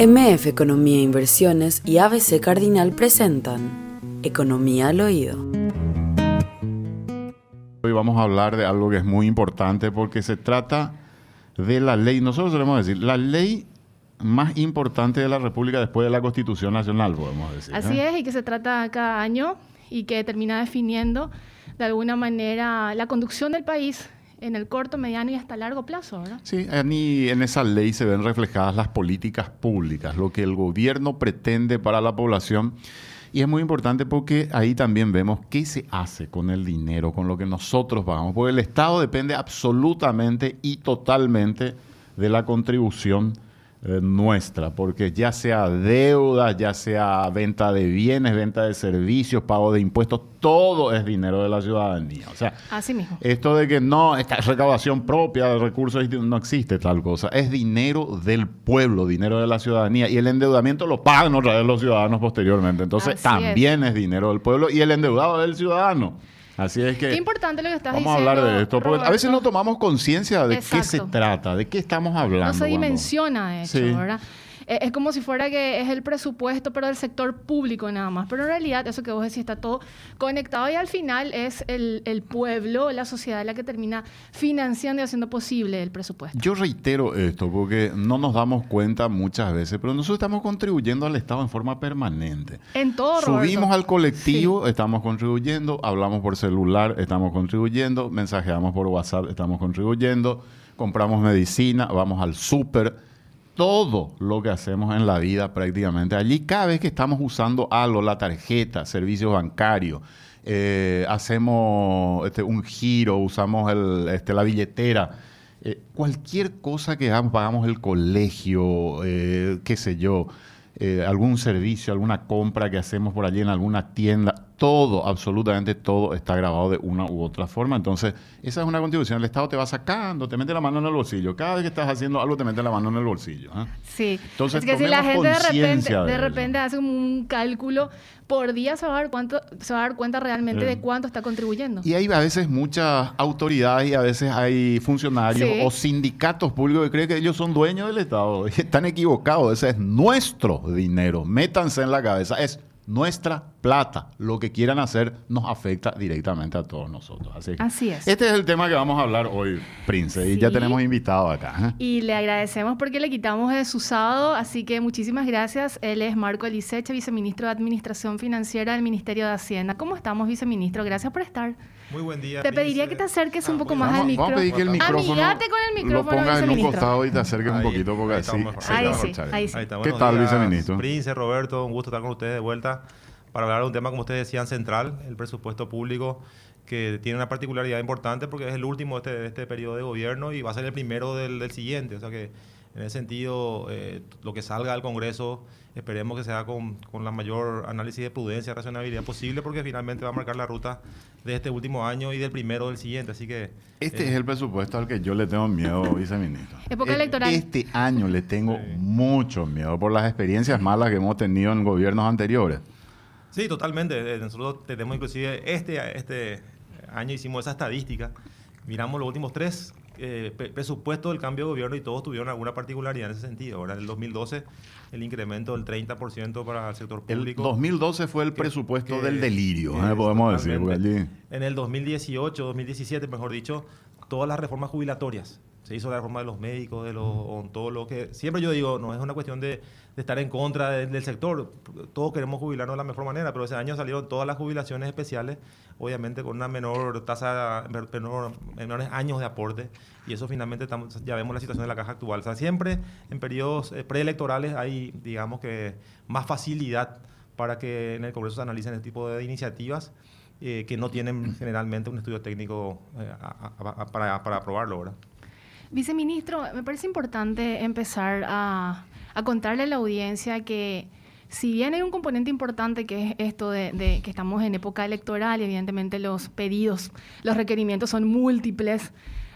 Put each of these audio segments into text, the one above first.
MF Economía e Inversiones y ABC Cardinal presentan Economía al Oído. Hoy vamos a hablar de algo que es muy importante porque se trata de la ley, nosotros solemos decir, la ley más importante de la República después de la Constitución Nacional, podemos decir. Así es, y que se trata cada año y que termina definiendo de alguna manera la conducción del país en el corto, mediano y hasta largo plazo, ¿verdad? Sí, en esa ley se ven reflejadas las políticas públicas, lo que el gobierno pretende para la población. Y es muy importante porque ahí también vemos qué se hace con el dinero, con lo que nosotros pagamos. Porque el Estado depende absolutamente y totalmente de la contribución eh, nuestra, porque ya sea deuda, ya sea venta de bienes, venta de servicios, pago de impuestos, todo es dinero de la ciudadanía. O sea, Así mismo. esto de que no, esta recaudación propia de recursos, no existe tal cosa. Es dinero del pueblo, dinero de la ciudadanía. Y el endeudamiento lo pagan otra vez los ciudadanos posteriormente. Entonces, Así también es. dinero del pueblo y el endeudado del ciudadano. Así es que. Qué importante lo que estás Vamos diciendo. a hablar de esto, porque a veces no tomamos conciencia de qué se Exacto. trata, de qué estamos hablando. No se dimensiona, de hecho, Sí. ¿verdad? Eh, Es como si fuera que es el presupuesto, pero del sector público nada más. Pero en realidad, eso que vos decís está todo conectado y al final es el, el pueblo, la sociedad la que termina financiando y haciendo posible el presupuesto. Yo reitero esto porque no nos damos cuenta muchas veces, pero nosotros estamos contribuyendo al Estado en forma permanente. En todo, Roberto. Subimos al colectivo, estamos contribuyendo, hablamos por celular, estamos contribuyendo, mensajeamos por WhatsApp, estamos contribuyendo, compramos medicina, vamos al súper. Todo lo que hacemos en la vida prácticamente. Allí cada vez que estamos usando algo, la tarjeta, servicios bancarios, eh, hacemos este, un giro, usamos este, la billetera, eh, cualquier cosa que hagamos, pagamos el colegio, eh, qué sé yo, algún servicio, alguna compra que hacemos por allí en alguna tienda, todo, absolutamente todo está grabado de una u otra forma. Entonces, esa es una contribución. El Estado te va sacando, te mete la mano en el bolsillo. Cada vez que estás haciendo algo, te mete la mano en el bolsillo. ¿eh? Sí. Entonces, es que si la gente de repente, conciencia de de ello. repente hace un cálculo por día, se va a dar, cuánto, se va a dar cuenta realmente Eh. de cuánto está contribuyendo. Y hay a veces muchas autoridades y a veces hay funcionarios Sí. o sindicatos públicos que creen que ellos son dueños del Estado. Y están equivocados. Ese es nuestro dinero. Métanse en la cabeza. Es nuestra plata. Lo que quieran hacer nos afecta directamente a todos nosotros. Así, que Así es. Este es el tema que vamos a hablar hoy, Prince. Y ya tenemos invitado acá. ¿eh? Y le agradecemos porque le quitamos de su sábado, así que muchísimas gracias. Él es Marco Eliseche, viceministro de Administración Financiera del Ministerio de Hacienda. ¿Cómo estamos, viceministro? Gracias por estar. Muy buen día. Te pediría que te acerques un Ah, poco muy más bien. al Vamos, vamos a pedir que el micrófono. micrófono Amigate con el lo micrófono, pongas en un costado y te acerques un Ahí, poquito porque ahí así Ahí sí, ahí sí. Ahí está. ¿Qué tal, días, viceministro? Prince, Roberto, un gusto estar con ustedes de vuelta para hablar de un tema, como ustedes decían, central, el presupuesto público, que tiene una particularidad importante porque es el último de este, de este periodo de gobierno y va a ser el primero del, del siguiente. O sea que, en ese sentido, eh, lo que salga del Congreso, esperemos que sea con, con la mayor análisis de prudencia y racionalidad posible porque finalmente va a marcar la ruta de este último año y del primero del siguiente. Así que... Este eh, es el presupuesto al que yo le tengo miedo, viceministro. Época E- electoral. Este año le tengo Sí. mucho miedo por las experiencias malas que hemos tenido en gobiernos anteriores. Sí, totalmente. Eh, Nosotros tenemos inclusive este, este año hicimos esa estadística. Miramos los últimos tres eh, pre- presupuestos del cambio de gobierno y todos tuvieron alguna particularidad en ese sentido. Ahora, en el 2012, el incremento del 30% para el sector El público. 2012 fue el que- presupuesto que- del delirio, ¿eh? podemos decir. allí- En el 2018, 2017, mejor dicho, todas las reformas jubilatorias. Se hizo la reforma de los médicos, de los ontólogos, que siempre yo digo, no es una cuestión de, de estar en contra de- del sector. Todos queremos jubilarnos de la mejor manera, pero ese año salieron todas las jubilaciones especiales, obviamente con una menor tasa, menor- menores años de aporte, y eso finalmente estamos- ya vemos la situación de la caja actual. O sea, siempre en periodos eh, preelectorales hay, digamos que, más facilidad para que en el Congreso se analicen este tipo de iniciativas eh, que no tienen generalmente un estudio técnico eh, a- a- a- para, para aprobarlo, ¿verdad? Viceministro, me parece importante empezar a, contarle a la audiencia que si bien hay un componente importante que es esto de, de que estamos en época electoral y evidentemente los pedidos, los requerimientos son múltiples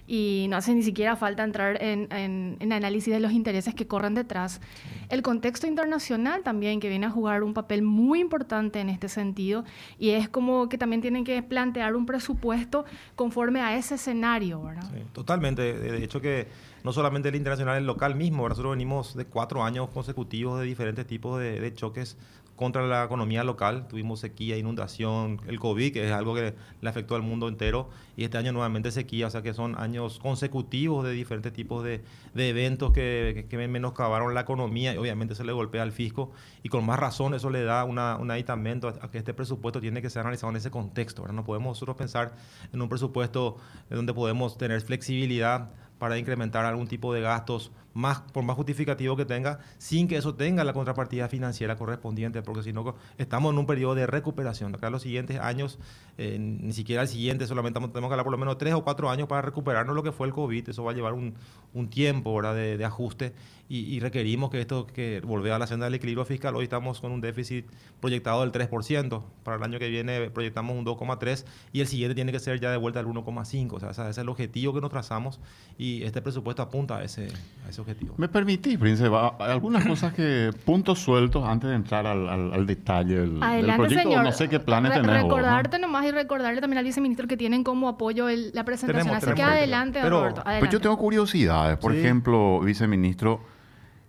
y no hace ni siquiera falta entrar en, en, en análisis de los intereses que corren detrás. El contexto internacional también que viene a jugar un papel muy importante en este sentido y es como que también tienen que plantear un presupuesto conforme a ese escenario, ¿verdad? Sí, totalmente. De hecho que no solamente el internacional, el local mismo. Nosotros venimos de cuatro años consecutivos de diferentes tipos de, de choques contra la economía local. Tuvimos sequía, inundación, el COVID, que es algo que le afectó al mundo entero, y este año nuevamente sequía, o sea que son años consecutivos de diferentes tipos de, de eventos que, que, menoscabaron la economía y obviamente se le golpea al fisco, y con más razón eso le da una, un aditamento a, que este presupuesto tiene que ser analizado en ese contexto. No podemos nosotros pensar en un presupuesto donde podemos tener flexibilidad para incrementar algún tipo de gastos más, por más justificativo que tenga, sin que eso tenga la contrapartida financiera correspondiente, porque si no, estamos en un periodo de recuperación. Acá los siguientes años, eh, ni siquiera el siguiente, solamente tenemos que hablar por lo menos tres o cuatro años para recuperarnos lo que fue el COVID. Eso va a llevar un, un tiempo De, de, ajuste y, requerimos que esto, que volver a la senda del equilibrio fiscal. Hoy estamos con un déficit proyectado del 3%. Para el año que viene proyectamos un 2,3% y el siguiente tiene que ser ya de vuelta al 1,5%. O sea, ese es el objetivo que nos trazamos y este presupuesto apunta a ese, a ese objetivo. ¿Me permitís, Príncipe? Algunas cosas que, puntos sueltos antes de entrar al, al, detalle del, proyecto. Señor. No sé qué planes tenemos. Recordarte nomás y recordarle también al viceministro que tienen como apoyo la presentación. Así que adelante, Roberto. Pues yo tengo curiosidades. Por ejemplo, viceministro,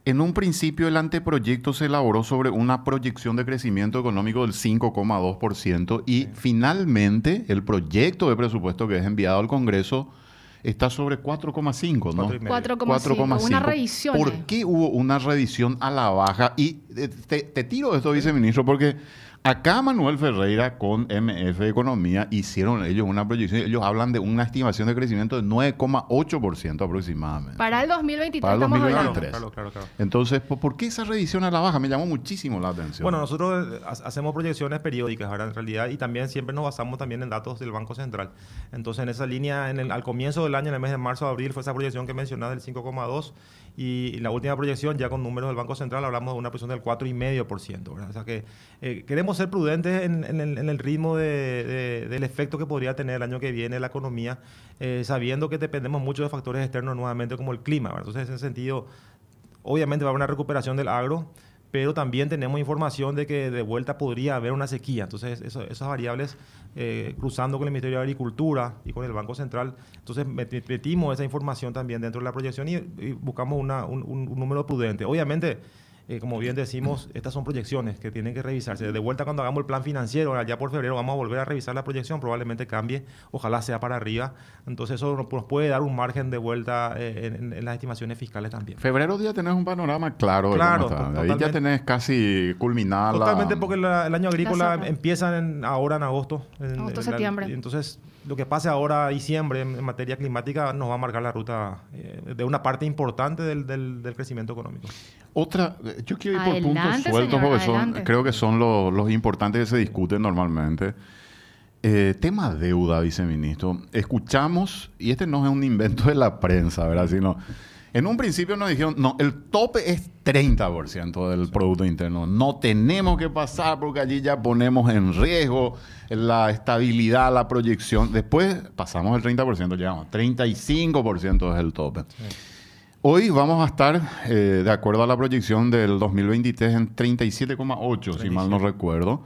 en un principio el anteproyecto se elaboró sobre una proyección de crecimiento económico del 5,2% y finalmente el proyecto de presupuesto que es enviado al Congreso está sobre 4,5, ¿no? 4,5. Una revisión. ¿Por qué hubo una revisión a la baja? Y eh, te, te tiro esto, viceministro, porque Acá Manuel Ferreira con MF Economía hicieron ellos una proyección, ellos hablan de una estimación de crecimiento de 9,8% aproximadamente. Para el 2023 Para el 2023. Claro, claro, claro, Entonces, ¿por qué esa revisión a la baja? Me llamó muchísimo la atención. Bueno, nosotros eh, hacemos proyecciones periódicas, ahora en realidad, y también siempre nos basamos también en datos del Banco Central. Entonces, en esa línea, en el, al comienzo del año, en el mes de marzo o abril, fue esa proyección que mencionaba del 5,2% y la última proyección, ya con números del Banco Central, hablamos de una proyección del 4,5%. O sea que eh, queremos ser prudentes en, el, ritmo del efecto que podría tener el año que viene la economía, eh, sabiendo que dependemos mucho de factores externos nuevamente como el clima. Entonces, en ese sentido, obviamente va a haber una recuperación del agro, pero también tenemos información de que de vuelta podría haber una sequía. Entonces, esas variables, eh, cruzando con el Ministerio de Agricultura y con el Banco Central, entonces metimos esa información también dentro de la proyección y, buscamos un, un número prudente. Obviamente, eh, como bien decimos, estas son proyecciones que tienen que revisarse. De vuelta cuando hagamos el plan financiero, allá por febrero, vamos a volver a revisar la proyección, probablemente cambie, ojalá sea para arriba. Entonces eso nos puede dar un margen de vuelta eh, en, las estimaciones fiscales también. Febrero ya tenés un panorama claro. Claro. Ahí ya tenés casi culminada Totalmente porque el año agrícola empieza en, ahora en agosto. En, agosto, septiembre. entonces lo que pase ahora diciembre en, materia climática nos va a marcar la ruta eh, de una parte importante del, del crecimiento económico. Otra, yo quiero ir por puntos sueltos porque creo que son los, los, importantes que se discuten normalmente. Eh, tema deuda, viceministro. Escuchamos, y este no es un invento de la prensa, ¿verdad? Sino, en un principio nos dijeron, no, el tope es 30% del Producto Interno. No tenemos que pasar porque allí ya ponemos en riesgo la estabilidad, la proyección. Después pasamos el 30%, llegamos, 35% es el tope. Hoy vamos a estar, eh, de acuerdo a la proyección del 2023, en 37,8, si mal no recuerdo.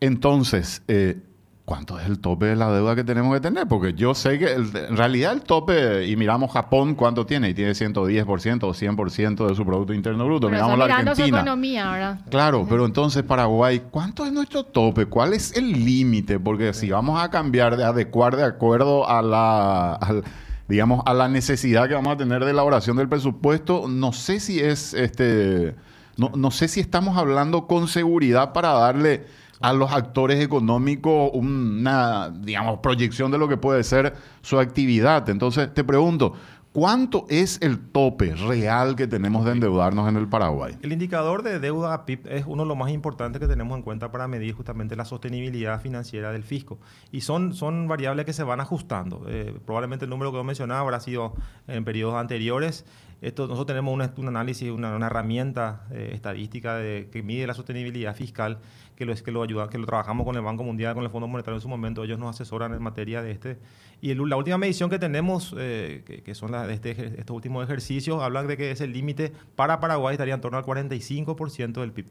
Entonces, eh, ¿cuánto es el tope de la deuda que tenemos que tener? Porque yo sé que en realidad el tope, y miramos Japón, ¿cuánto tiene? Y tiene 110% o 100% de su Producto Interno Bruto. miramos la Argentina. Su economía ahora. Claro, pero entonces Paraguay, ¿cuánto es nuestro tope? ¿Cuál es el límite? Porque si vamos a cambiar, de adecuar de acuerdo a la digamos, a la necesidad que vamos a tener de elaboración del presupuesto, no sé si es este. No, no sé si estamos hablando con seguridad para darle a los actores económicos una, digamos, proyección de lo que puede ser su actividad. Entonces, te pregunto, ¿Cuánto es el tope real que tenemos de endeudarnos en el Paraguay? El indicador de deuda a PIB es uno de los más importantes que tenemos en cuenta para medir justamente la sostenibilidad financiera del fisco. Y son, son variables que se van ajustando. Eh, probablemente el número que yo mencionaba habrá sido en periodos anteriores. Esto, nosotros tenemos un, análisis, una, herramienta eh, estadística de, que mide la sostenibilidad fiscal que lo, que lo ayuda, que lo trabajamos con el Banco Mundial, con el Fondo Monetario en su momento, ellos nos asesoran en materia de este. Y la última medición que tenemos, eh, que, son las de este, estos últimos ejercicios, hablan de que ese límite para Paraguay estaría en torno al 45% del PIB.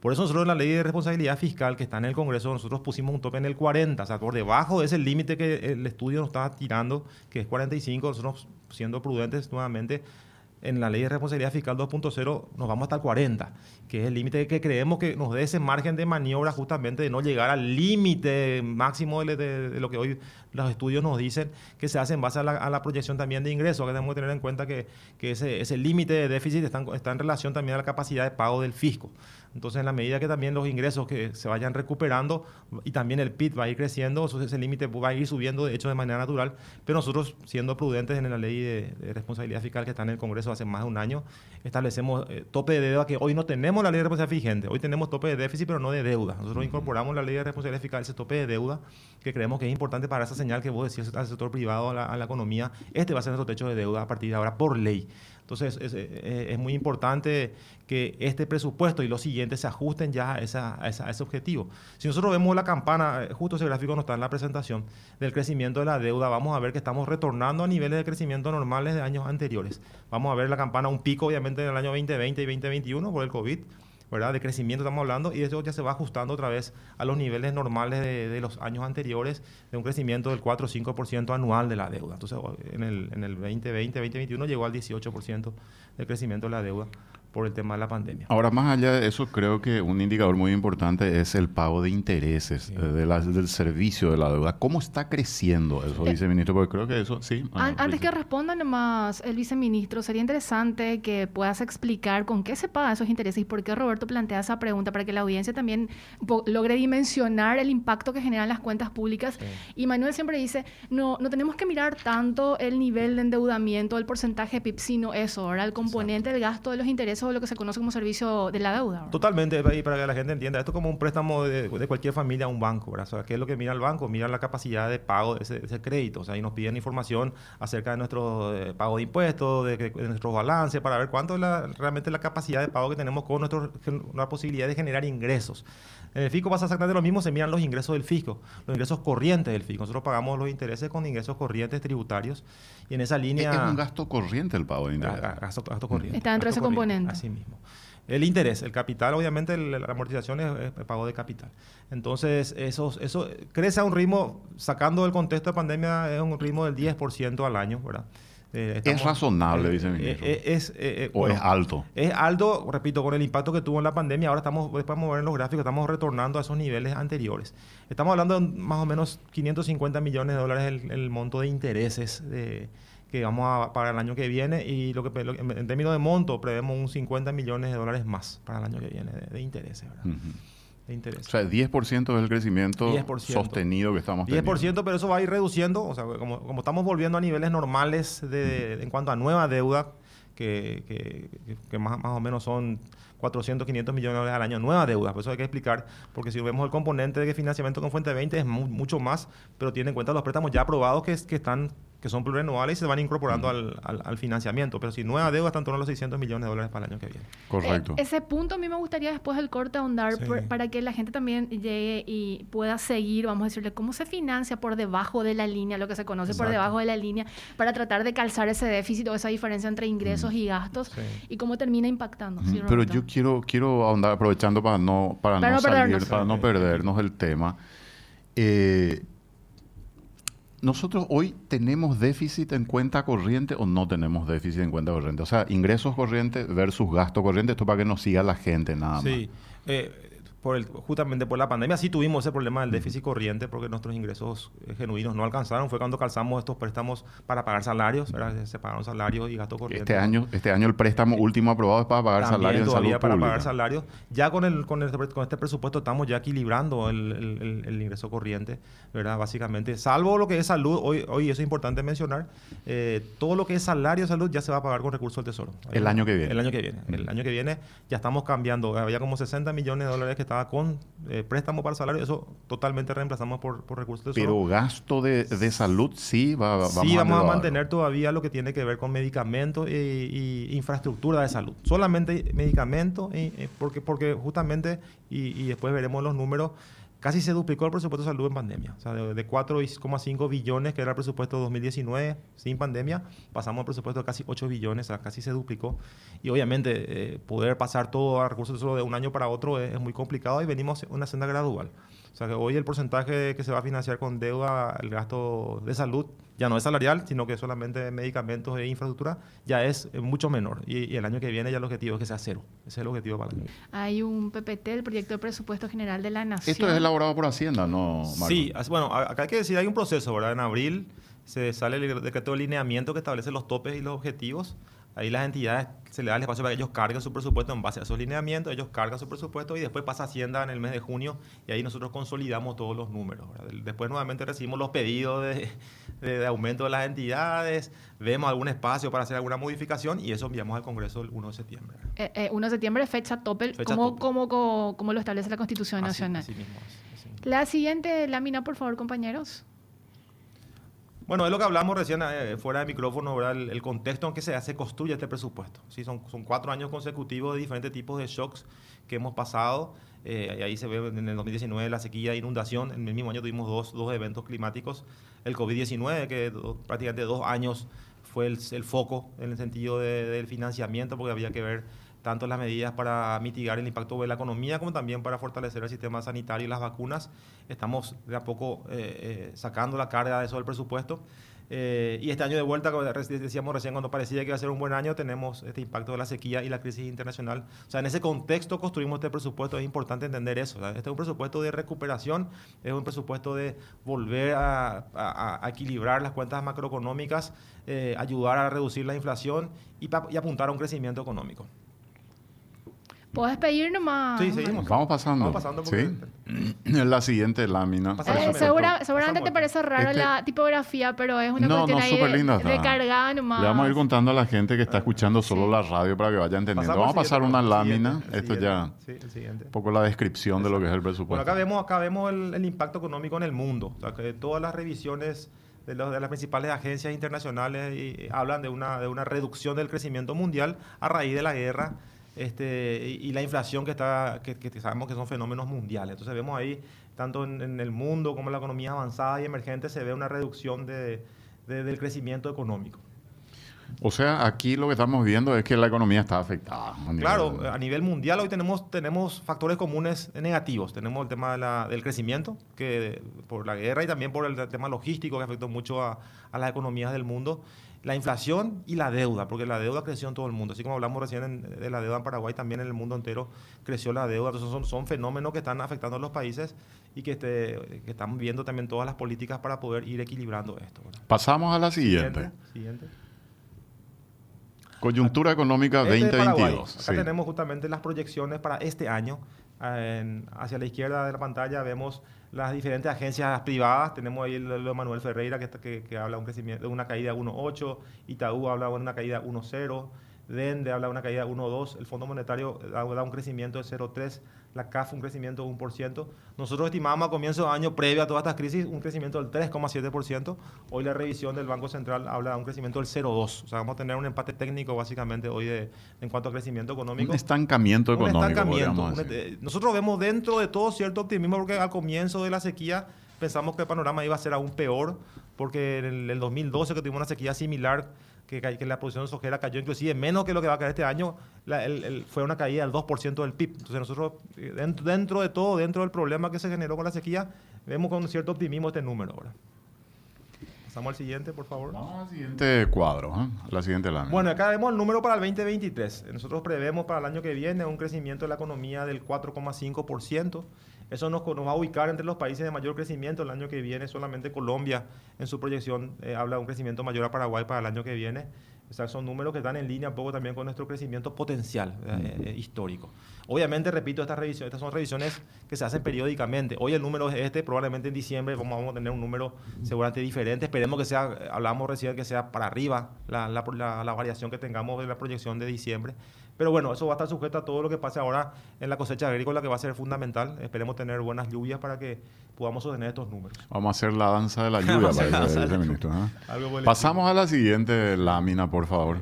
Por eso nosotros en la ley de responsabilidad fiscal que está en el Congreso, nosotros pusimos un tope en el 40, o sea, por debajo de ese límite que el estudio nos estaba tirando, que es 45, nosotros siendo prudentes nuevamente, en la ley de responsabilidad fiscal 2.0 nos vamos hasta el 40, que es el límite que creemos que nos dé ese margen de maniobra justamente de no llegar al límite máximo de, lo que hoy los estudios nos dicen que se hace en base a la, proyección también de ingresos, que tenemos que tener en cuenta que, ese, ese límite de déficit está, está en relación también a la capacidad de pago del fisco. Entonces, en la medida que también los ingresos que se vayan recuperando y también el PIB va a ir creciendo, ese límite va a ir subiendo, de hecho, de manera natural. Pero nosotros, siendo prudentes en la ley de, responsabilidad fiscal que está en el Congreso hace más de un año, establecemos eh, tope de deuda que hoy no tenemos la ley de responsabilidad vigente. Hoy tenemos tope de déficit, pero no de deuda. Nosotros incorporamos la ley de responsabilidad fiscal, ese tope de deuda, que creemos que es importante para esa señal que vos decís al sector privado, a la, a la economía. Este va a ser nuestro techo de deuda a partir de ahora por ley. Entonces, eh, es, muy importante que este presupuesto y los siguientes se ajusten ya a, ese objetivo. Si nosotros vemos la campana, eh, justo ese gráfico no está en la presentación, del crecimiento de la deuda, vamos a ver que estamos retornando a niveles de crecimiento normales de años anteriores. Vamos a ver la campana, un pico obviamente en el año 2020 y 2021 por el COVID, ¿verdad? De crecimiento estamos hablando y eso ya se va ajustando otra vez a los niveles normales de, los años anteriores de un crecimiento del 4 o 5% anual de la deuda. Entonces, en el, en el 2020, 2021 llegó al 18% de crecimiento de la deuda por el tema de la pandemia. Ahora, más allá de eso, creo que un indicador muy importante es el pago de intereses eh, de del servicio de la deuda. ¿Cómo está creciendo eso, eh, viceministro? Porque creo que eso, sí. antes que respondan más el viceministro, sería interesante que puedas explicar con qué se pagan esos intereses y por qué Roberto plantea esa pregunta para que la audiencia también logre dimensionar el impacto que generan las cuentas públicas. Y Manuel siempre dice, no, no tenemos que mirar tanto el nivel de endeudamiento, el porcentaje PIB, sino eso, ahora el componente del gasto de los intereses lo que se conoce como servicio de la deuda. Totalmente, y para que la gente entienda, esto es como un préstamo de, cualquier familia a un banco, ¿verdad? O sea, ¿qué es lo que mira el banco? Mira la capacidad de pago de ese, crédito, o sea, ahí nos piden información acerca de nuestro eh, pago de impuestos, de, de nuestros balances, para ver cuánto es la, realmente la capacidad de pago que tenemos con nuestro, la posibilidad de generar ingresos. En el fisco pasa exactamente lo mismo, se miran los ingresos del fisco, los ingresos corrientes del fisco. Nosotros pagamos los intereses con ingresos corrientes tributarios y en esa línea... Es un gasto corriente el pago de intereses. Gasto, corriente. Está dentro de ese componente. Así mismo. El interés, el capital, obviamente la amortización es, el pago de capital. Entonces, eso, eso crece a un ritmo, sacando del contexto de pandemia, es un ritmo del 10% al año, ¿verdad? Eh, ¿Es razonable, viceministro? Eh, eh, es, ¿O es alto? Es alto, repito, con el impacto que tuvo en la pandemia. Ahora estamos, después de mover en los gráficos, estamos retornando a esos niveles anteriores. Estamos hablando de más o menos 550 millones de dólares el, monto de intereses que vamos a pagar el año que viene. Y lo que, en términos de monto, prevemos un 50 millones de dólares más para el año que viene de, intereses. ¿verdad? de interés. O sea, 10% del crecimiento sostenido que estamos teniendo. 10%, pero eso va a ir reduciendo. O sea, como, como estamos volviendo a niveles normales de, en cuanto a nueva deuda, que, que, que más, más, o menos son 400, 500 millones de dólares al año, nueva deuda. Por eso hay que explicar, porque si vemos el componente de financiamiento con fuente 20 es mucho más, pero tiene en cuenta los préstamos ya aprobados que, que están que son plurianuales y se van incorporando al, al, financiamiento. Pero si nueva deuda están en torno a los 600 millones de dólares para el año que viene. Correcto. Eh, ese punto a mí me gustaría después del corte ahondar para que la gente también llegue y pueda seguir, vamos a decirle, cómo se financia por debajo de la línea, lo que se conoce por debajo de la línea, para tratar de calzar ese déficit o esa diferencia entre ingresos y gastos y cómo termina impactando. Pero yo quiero, quiero ahondar, aprovechando para no, para, no, salir, para no perdernos el tema. Eh, nosotros hoy tenemos déficit en cuenta corriente o no tenemos déficit en cuenta corriente. O sea, ingresos corrientes versus gasto corriente, esto para que nos siga la gente nada más. Sí. Eh, por el, justamente por la pandemia sí tuvimos ese problema del déficit corriente porque nuestros ingresos eh, genuinos no alcanzaron. Fue cuando calzamos estos préstamos para pagar salarios, se pagaron salarios y gasto corriente. Este año, este año el préstamo último aprobado es para pagar salarios en salud para pagar salarios. Ya con, el, con, con este presupuesto estamos ya equilibrando el, el, ingreso corriente, ¿verdad? Básicamente, salvo lo que es salud, hoy, hoy eso es importante mencionar, eh, todo lo que es salario de salud ya se va a pagar con recursos del Tesoro. El año que viene. El año que viene. El año que viene ya estamos cambiando. Había como 60 millones de dólares que estaban con eh, préstamo para salario, eso totalmente reemplazamos por, por recursos de Pero gasto de, de, salud sí va, vamos Sí, vamos a, mantener todavía lo que tiene que ver con medicamentos e, infraestructura de salud. Solamente medicamentos, porque, porque justamente, y, y después veremos los números, casi se duplicó el presupuesto de salud en pandemia. O sea, de, 4,5 billones, que era el presupuesto de 2019 sin pandemia, pasamos al presupuesto de casi 8 billones, o sea, casi se duplicó. Y obviamente eh, poder pasar todo a recursos solo de un año para otro es, muy complicado y venimos en una senda gradual. O sea que hoy el porcentaje que se va a financiar con deuda, el gasto de salud, ya no es salarial, sino que solamente medicamentos e infraestructura, ya es eh, mucho menor. Y, y, el año que viene ya el objetivo es que sea cero. Ese es el objetivo para el año. Hay un PPT, el Proyecto de Presupuesto General de la Nación. Esto es elaborado por Hacienda, ¿no, Marco? Sí, bueno, acá hay que decir, hay un proceso, ¿verdad? En abril se sale el decreto de lineamiento que establece los topes y los objetivos. Ahí las entidades se le da el espacio para que ellos carguen su presupuesto en base a esos lineamientos, ellos cargan su presupuesto y después pasa Hacienda en el mes de junio y ahí nosotros consolidamos todos los números. ¿verdad? Después nuevamente recibimos los pedidos de, de, de, aumento de las entidades, vemos algún espacio para hacer alguna modificación y eso enviamos al Congreso el 1 de septiembre. Eh, eh, 1 de septiembre, fecha tope, como, tope. Como, como, como, lo establece la Constitución así, Nacional. Así mismo, así mismo. La siguiente lámina, por favor, compañeros. Bueno, es lo que hablamos recién eh, fuera de micrófono, ¿verdad? El, el, contexto en que se, se construye este presupuesto. ¿sí? Son, son cuatro años consecutivos de diferentes tipos de shocks que hemos pasado. Eh, ahí se ve en el 2019 la sequía e inundación. En el mismo año tuvimos dos, dos eventos climáticos. El COVID-19, que do, prácticamente dos años fue el, el, foco en el sentido de, del financiamiento, porque había que ver tanto las medidas para mitigar el impacto de la economía como también para fortalecer el sistema sanitario y las vacunas. Estamos de a poco eh, eh, sacando la carga de eso del presupuesto. Eh, y este año de vuelta, como decíamos recién, cuando parecía que iba a ser un buen año, tenemos este impacto de la sequía y la crisis internacional. O sea, en ese contexto construimos este presupuesto. Es importante entender eso. Este es un presupuesto de recuperación, es un presupuesto de volver a, equilibrar las cuentas macroeconómicas, ayudar a reducir la inflación y apuntar a un crecimiento económico. Puedes pedir nomás. Sí, seguimos. Vamos pasando. Vamos pasando. ¿Sí? En la siguiente lámina. Eh, segura, seguramente te parece raro este... la tipografía, pero es una no, cuestión no, ahí de, linda, de cargada nomás. Le vamos a ir contando a la gente que está escuchando solo sí. la radio para que vaya entendiendo. Pasamos vamos a pasar una lámina. siguiente, Esto ya sí, el siguiente. un poco la descripción Exacto. de lo que es el Bueno, presupuesto. acá vemos, acá vemos el, el impacto económico en el mundo. O sea, que todas las revisiones de, los, de, las principales agencias internacionales y, hablan de una, de una reducción del crecimiento mundial a raíz de la guerra este, y, y, la inflación que, está, que, que, sabemos que son fenómenos mundiales. Entonces vemos ahí, tanto en, en, el mundo como en la economía avanzada y emergente, se ve una reducción de, de, del crecimiento económico. O sea, aquí lo que estamos viendo es que la economía está afectada. A claro, a nivel mundial hoy tenemos, tenemos factores comunes negativos. Tenemos el tema de la, del crecimiento, que por la guerra y también por el tema logístico que afectó mucho a, a las economías del mundo la inflación y la deuda, porque la deuda creció en todo el mundo. Así como hablamos recién en, de la deuda en Paraguay, también en el mundo entero creció la deuda. Entonces son, son fenómenos que están afectando a los países y que, este, que están viendo también todas las políticas para poder ir equilibrando esto. ¿verdad? Pasamos a la siguiente. Siguiente. Coyuntura económica este 2022. Acá sí. tenemos justamente las proyecciones para este año. En, hacia la izquierda de la pantalla vemos las diferentes agencias privadas. Tenemos ahí lo de Manuel Ferreira, que, que, que habla un crecimiento, de una caída de 1.8, Itaú habla de una caída de 1.0, DENDE habla de una caída de 1.2, el Fondo Monetario da un crecimiento de 0.3, la CAF un crecimiento de 1%. Nosotros estimamos a comienzo de año, previo a todas estas crisis, un crecimiento del 3,7%. Hoy la revisión del Banco Central habla de un crecimiento del 0,2%. O sea, vamos a tener un empate técnico básicamente hoy de, en cuanto a crecimiento económico. Un estancamiento un económico. Estancamiento. Un, nosotros vemos dentro de todo cierto optimismo porque al comienzo de la sequía pensamos que el panorama iba a ser aún peor porque en el, el 2012 que tuvimos una sequía similar que, que, la producción sojera cayó inclusive menos que lo que va a caer este año, la, el, el, fue una caída del 2% del PIB. Entonces nosotros, eh, dentro, dentro, de todo, dentro del problema que se generó con la sequía, vemos con cierto optimismo este número ahora. Pasamos al siguiente, por favor. Vamos al siguiente cuadro, ¿eh? la siguiente lámina. Bueno, acá vemos el número para el 2023. Nosotros prevemos para el año que viene un crecimiento de la economía del 4,5%. Eso nos, nos, va a ubicar entre los países de mayor crecimiento el año que viene. Solamente Colombia en su proyección eh, habla de un crecimiento mayor a Paraguay para el año que viene. O sea, son números que están en línea un poco también con nuestro crecimiento potencial eh, eh, histórico. Obviamente, repito, estas, revisiones, estas son revisiones que se hacen periódicamente. Hoy el número es este, probablemente en diciembre vamos, vamos a tener un número seguramente diferente. Esperemos que sea, hablamos recién, que sea para arriba la, la, la, la variación que tengamos de la proyección de diciembre. Pero bueno, eso va a estar sujeto a todo lo que pase ahora en la cosecha agrícola, que va a ser fundamental. Esperemos tener buenas lluvias para que podamos sostener estos números. Vamos a hacer la danza de la lluvia para ese, ese ministro. ¿eh? Pasamos a la siguiente lámina, por favor.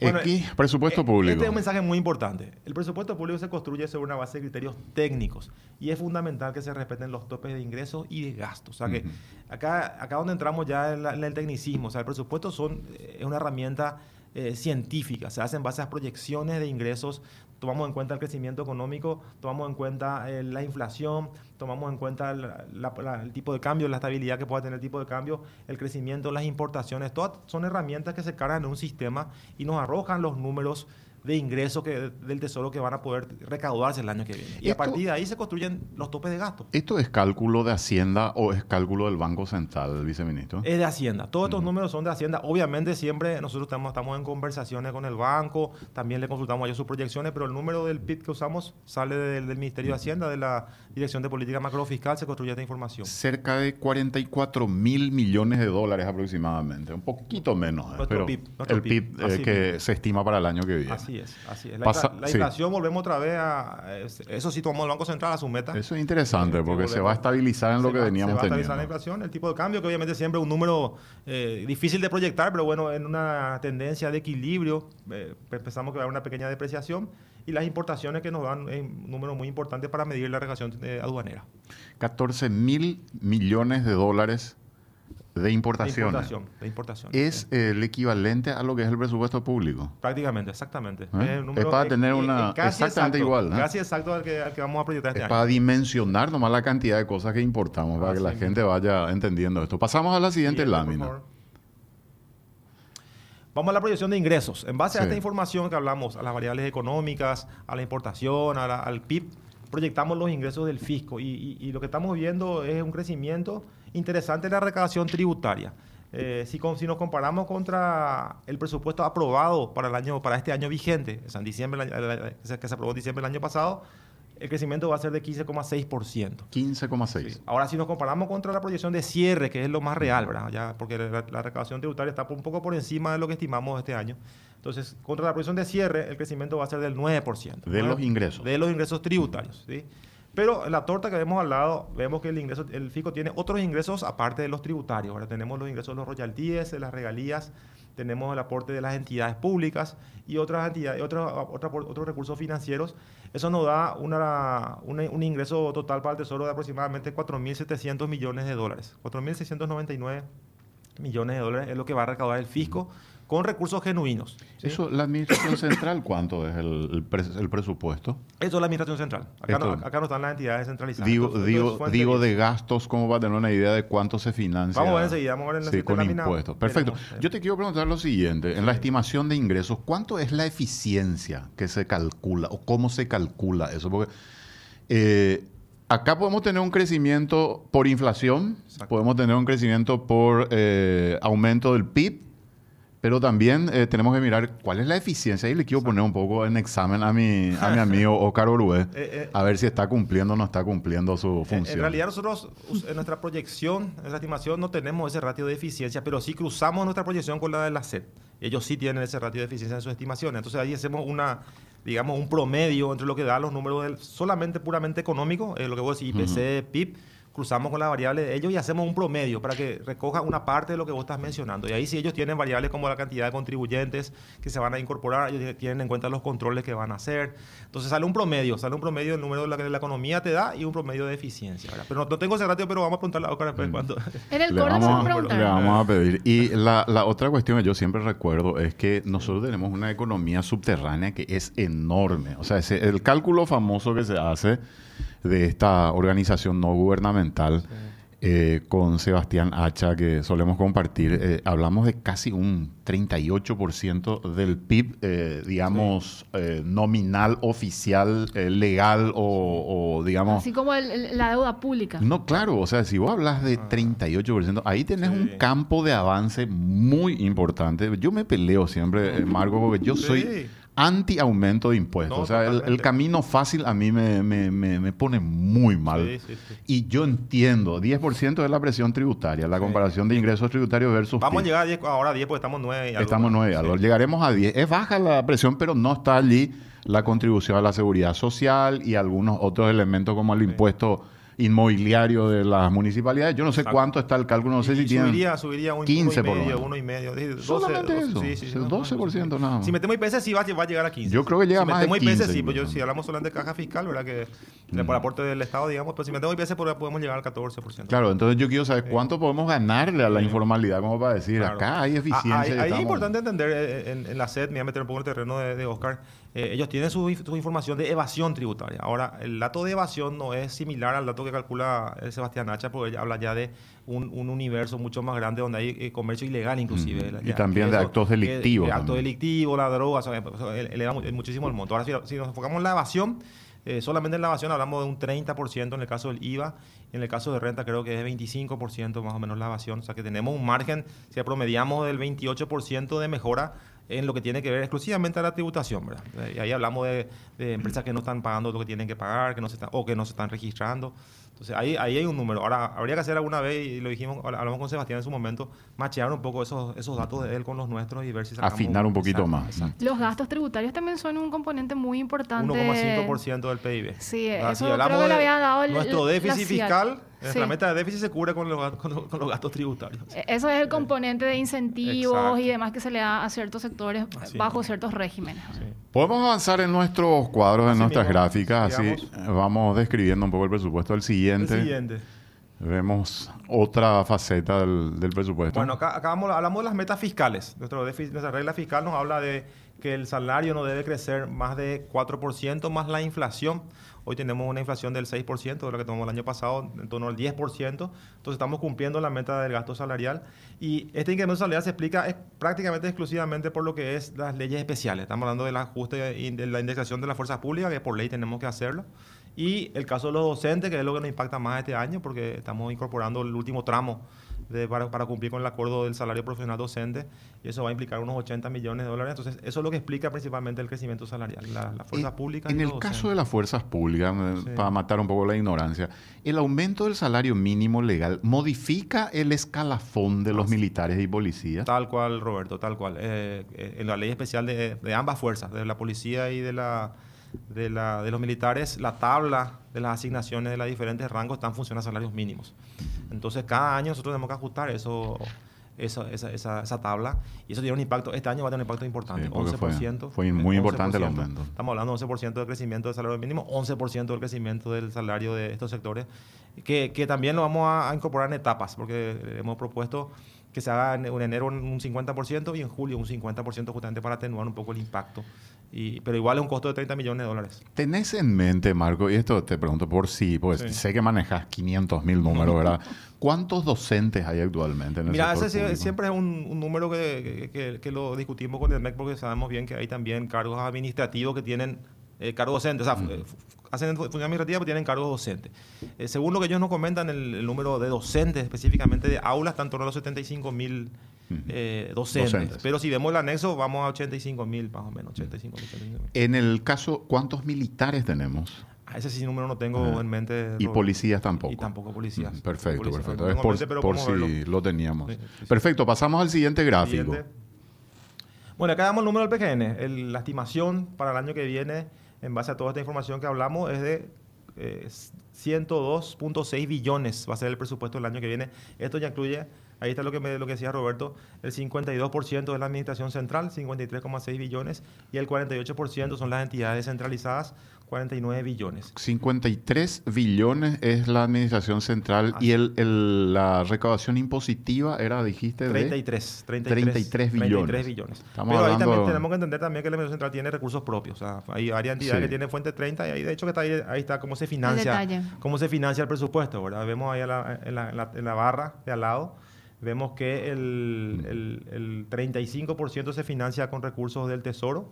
Bueno, Aquí, presupuesto eh, público. Este es un mensaje muy importante. El presupuesto público se construye sobre una base de criterios técnicos y es fundamental que se respeten los topes de ingresos y de gastos. O sea, uh -huh. que acá, acá donde entramos ya en, la, en, el tecnicismo, o sea, el presupuesto son, es una herramienta eh, científica, se hace en base a proyecciones de ingresos. Tomamos en cuenta el crecimiento económico, tomamos en cuenta eh, la inflación, tomamos en cuenta el, el tipo de cambio, la estabilidad que pueda tener el tipo de cambio, el crecimiento, las importaciones, todas son herramientas que se cargan en un sistema y nos arrojan los números de ingresos que, del tesoro que van a poder recaudarse el año que viene. Y a partir de ahí se construyen los topes de gasto. ¿Esto es cálculo de Hacienda o es cálculo del Banco Central, viceministro? Es de Hacienda. Todos estos números son de Hacienda. Obviamente siempre nosotros estamos, estamos en conversaciones con el banco, también le consultamos a ellos sus proyecciones, pero el número del PIB que usamos sale del, del Ministerio de Hacienda, de la Dirección de Política Macrofiscal, se construye esta información. Cerca de 44 mil millones de dólares aproximadamente, un poquito menos, eh, pero PIB, el PIB, eh, que mismo. se estima para el año que viene. Así es, así es. La, Pasa- la sí. inflación, volvemos otra vez a... es- Eso sí tomó el Banco Central a su meta. Eso es interesante que porque se va a estabilizar en lo que va- veníamos se va a teniendo. estabilizar la inflación, el tipo de cambio, que obviamente siempre es un número eh, difícil de proyectar, pero bueno, en una tendencia de equilibrio, eh, pensamos que va a haber una pequeña depreciación y las importaciones que nos dan es un número muy importante para medir la recaudación eh, aduanera. 14 mil millones de dólares de De importaciones. importación. De importación. Es Eh, el equivalente a lo que es el presupuesto público. prácticamente, exactamente. ¿Eh? número Es para tener eh, una- eh, casi exactamente exacto, igual, ¿eh? Casi exacto al que, al que vamos a proyectar este Es año. para dimensionar nomás la cantidad de cosas que importamos, para Así que la mismo. gente vaya entendiendo esto. Pasamos a la siguiente lámina. Vamos a la proyección de ingresos. En base a esta información que hablamos, a las variables económicas, a la importación, a la- al PIB, proyectamos los ingresos del fisco y, y- y lo que estamos viendo es un crecimiento interesante la recaudación tributaria. Eh, si, con- si nos comparamos contra el presupuesto aprobado para, el año, para este año vigente, o sea, en diciembre, del año- que se- aprobó en diciembre del año pasado, el crecimiento va a ser de 15,6%. 15,6. Sí. Ahora, si nos comparamos contra la proyección de cierre, que es lo más real, ¿verdad? Ya, porque la, la recaudación tributaria está un poco por encima de lo que estimamos este año. Entonces, contra la proyección de cierre, el crecimiento va a ser del 9%. De los ingresos. De los ingresos tributarios, ¿sí? Pero la torta que vemos al lado, vemos que el ingreso, el fisco tiene otros ingresos aparte de los tributarios. Ahora tenemos los ingresos de los royalties, de las regalías, tenemos el aporte de las entidades públicas y otras entidades, otros, otra- otros recursos financieros. Eso nos da un ingreso total para el Tesoro de aproximadamente 4.700 millones de dólares. 4.699 millones de dólares es lo que va a recaudar el fisco con recursos genuinos. ¿sí? Eso, la administración central, ¿cuánto es el, el pres- el presupuesto? Eso es la administración central. Acá, no, Esto- acá no están las entidades centralizadas. Digo, de gastos, ¿cómo va a tener una idea de cuánto se financia? Vamos a ver enseguida, vamos a ver en la Sí, con impuestos. Perfecto. Veremos, eh. Yo te quiero preguntar lo siguiente. En la estimación de ingresos, ¿cuánto es la eficiencia que se calcula o cómo se calcula eso? Porque eh, acá podemos tener un crecimiento por inflación, Exacto. podemos tener un crecimiento por eh, aumento del PIB, pero también eh, tenemos que mirar cuál es la eficiencia. Y le quiero poner un poco en examen a mi, a mi amigo Oscar Orué, Eh, eh. a ver si está cumpliendo o no está cumpliendo su función. En realidad nosotros en nuestra proyección, en nuestra estimación, no tenemos ese ratio de eficiencia, pero sí cruzamos nuestra proyección con la de la SED. Ellos sí tienen ese ratio de eficiencia en sus estimaciones. Entonces ahí hacemos una, digamos, un promedio entre lo que dan los números del, solamente puramente económico, eh, lo que vos decís, IPC, PIB, cruzamos con la variable de ellos y hacemos un promedio para que recoja una parte de lo que vos estás mencionando. Y ahí sí ellos tienen variables como la cantidad de contribuyentes que se van a incorporar, ellos tienen en cuenta los controles que van a hacer. Entonces sale un promedio, sale un promedio del número de la que la economía te da y un promedio de eficiencia. ¿verdad? Pero no, no tengo ese ratio, pero vamos a preguntarle a Oscar después cuánto. En el Le vamos, va a a, le preguntar. vamos a pedir. Y la, la otra cuestión que yo siempre recuerdo es que nosotros tenemos una economía subterránea que es enorme. O sea, ese- el cálculo famoso que se hace de esta organización no gubernamental eh, con Sebastián Hacha, que solemos compartir, eh, hablamos de casi un 38% del PIB, eh, digamos, eh, nominal, oficial, eh, legal o, o, digamos... Así como el- el- la deuda pública. No, claro, o sea, si vos hablas de 38%, ahí tenés Sí. un campo de avance muy importante. Yo me peleo siempre, eh, Marco, porque yo soy Sí. Anti aumento de impuestos. No, o sea, el, camino fácil a mí me, me- me- me pone muy mal. Sí, sí, sí. Y yo entiendo, 10% es la presión tributaria, la comparación de ingresos tributarios versus Vamos a llegar a 10, ahora a 10 porque estamos 9 y algo Estamos más. 9 Sí. algo. Llegaremos a 10. Es baja la presión, pero no está allí la contribución a la seguridad social y algunos otros elementos como el impuesto inmobiliario de las municipalidades. Yo no sé Exacto. cuánto está el cálculo, no sé Y si tienen... subiría, subiría un 15 uno por y uno y medio. 12, Solamente eso, sí, sí, sí, no, 12% no, nada más. Si metemos IPC, sí va, va a llegar a 15. Yo creo que llega si más de metemos 15 IPC, sí, pues yo, si hablamos solamente de caja fiscal, ¿verdad? Que de- por aporte del Estado, digamos, pero si metemos IPC por- podemos llegar al 14%. Claro, entonces yo quiero saber cuánto podemos ganarle a la informalidad, como para decir, Claro. acá hay Ah, eficiencia. Ahí es importante entender eh, en, en la SED, me voy a meter un poco en el terreno de, de Oscar, eh, ellos tienen su, su, información de evasión tributaria. Ahora, el dato de evasión no es similar al dato que calcula el Sebastián Hacha, porque habla ya de un, un, universo mucho más grande donde hay eh, comercio ilegal inclusive. y también de actos delictivos. De, actos delictivos, la droga, o sea, eleva muchísimo el monto. Ahora, si, si nos enfocamos en la evasión, eh, solamente en la evasión hablamos de un 30% en el caso del IVA, en el caso de renta creo que es 25% más o menos la evasión, o sea que tenemos un margen, si promediamos del 28% de mejora en lo que tiene que ver exclusivamente a la tributación, ¿verdad? Y ahí hablamos de, de, empresas que no están pagando lo que tienen que pagar, que no se están, o que no se están registrando. Entonces ahí, ahí hay un número. Ahora, habría que hacer alguna vez, y lo dijimos, hablamos con Sebastián en su momento, machear un poco esos, esos datos de él con los nuestros y ver si sacamos Afinar un poquito exacto, más. Exacto. Los gastos tributarios también son un componente muy importante. 1,5% del PIB. Sí, eso si creo que le había dado el, Nuestro déficit fiscal Sí. La meta de déficit se cubre con los, con, los, con los, gastos tributarios. E, eso es el componente de incentivos Exacto. y demás que se le da a ciertos sectores así bajo es. ciertos regímenes. Sí. Podemos avanzar en nuestros cuadros, así en nuestras mismo, gráficas, así vamos describiendo un poco el presupuesto del siguiente. El siguiente. Vemos otra faceta del, del presupuesto. Bueno, acá, acá vamos, hablamos de las metas fiscales. Nuestro déficit, nuestra regla fiscal nos habla de que el salario no debe crecer más de 4% más la inflación. Hoy tenemos una inflación del 6%, de lo que tomamos el año pasado, en torno al 10%. Entonces estamos cumpliendo la meta del gasto salarial. Y este incremento salarial se explica prácticamente exclusivamente por lo que es las leyes especiales. Estamos hablando del ajuste y de la indexación de las fuerzas públicas, que por ley tenemos que hacerlo. Y el caso de los docentes, que es lo que nos impacta más este año, porque estamos incorporando el último tramo de, para, para, cumplir con el acuerdo del salario profesional docente, y eso va a implicar unos 80 millones de dólares. Entonces, eso es lo que explica principalmente el crecimiento salarial, la, las fuerzas en, públicas. En el docentes. caso de las fuerzas públicas, sí. para matar un poco la ignorancia, ¿el aumento del salario mínimo legal modifica el escalafón de los militares y policías? Tal cual, Roberto, tal cual. Eh, eh, en la ley especial de, de ambas fuerzas, de la policía y de la de, la, de, los militares, la tabla de las asignaciones de los diferentes rangos están funcionando a salarios mínimos. Entonces, cada año nosotros tenemos que ajustar eso, eso esa, esa, esa, tabla y eso tiene un impacto, este año va a tener un impacto importante, sí, 11%. Fue, fue muy 11%, importante el aumento. Estamos hablando de 11% del crecimiento del salario mínimo, 11% del crecimiento del salario de estos sectores, que, que también lo vamos a, a incorporar en etapas, porque hemos propuesto que se haga en, en enero un 50% y en julio un 50% justamente para atenuar un poco el impacto. Y, pero igual es un costo de 30 millones de dólares. ¿Tenés en mente, Marco, y esto te pregunto por sí, pues sí. sé que manejas 500 mil números, ¿verdad? ¿Cuántos docentes hay actualmente en el Mira, ese público? siempre es un, un número que, que, que, lo discutimos con el MEC porque sabemos bien que hay también cargos administrativos que tienen eh, cargos docentes. O sea, uh -huh. hacen función administrativa, pero tienen cargos docentes. Eh, según lo que ellos nos comentan, el, el, número de docentes, específicamente de aulas, está en torno a los 75 mil eh, docentes. docentes. Pero si vemos el anexo, vamos a 85 mil, más o menos. 85, 85 En el caso, ¿cuántos militares tenemos? A ese sí número no tengo en mente. Y policías tampoco. Y tampoco policías. Perfecto, policías. perfecto. Por, mente, por si verlo. lo teníamos. Sí, sí, perfecto, pasamos al siguiente gráfico. Siguiente. Bueno, acá damos el número del PGN. El, la estimación para el año que viene, en base a toda esta información que hablamos, es de eh, 102.6 billones va a ser el presupuesto del año que viene. Esto ya incluye Ahí está lo que, me, lo que decía Roberto, el 52% de la administración central, 53,6 billones, y el 48% son las entidades descentralizadas, 49 billones. 53 billones es la administración central Así. y el, el, la recaudación impositiva era, dijiste, de 33, 33, 33 billones. 33 billones. Estamos Pero ahí también tenemos que entender también que la administración central tiene recursos propios. O sea, hay varias entidades sí. que tienen fuente 30 y ahí de hecho que está ahí, ahí está cómo se financia, cómo se financia el presupuesto, ¿verdad? Vemos ahí la, en, la, en, la, en la barra de al lado vemos que el, el, el 35% se financia con recursos del Tesoro,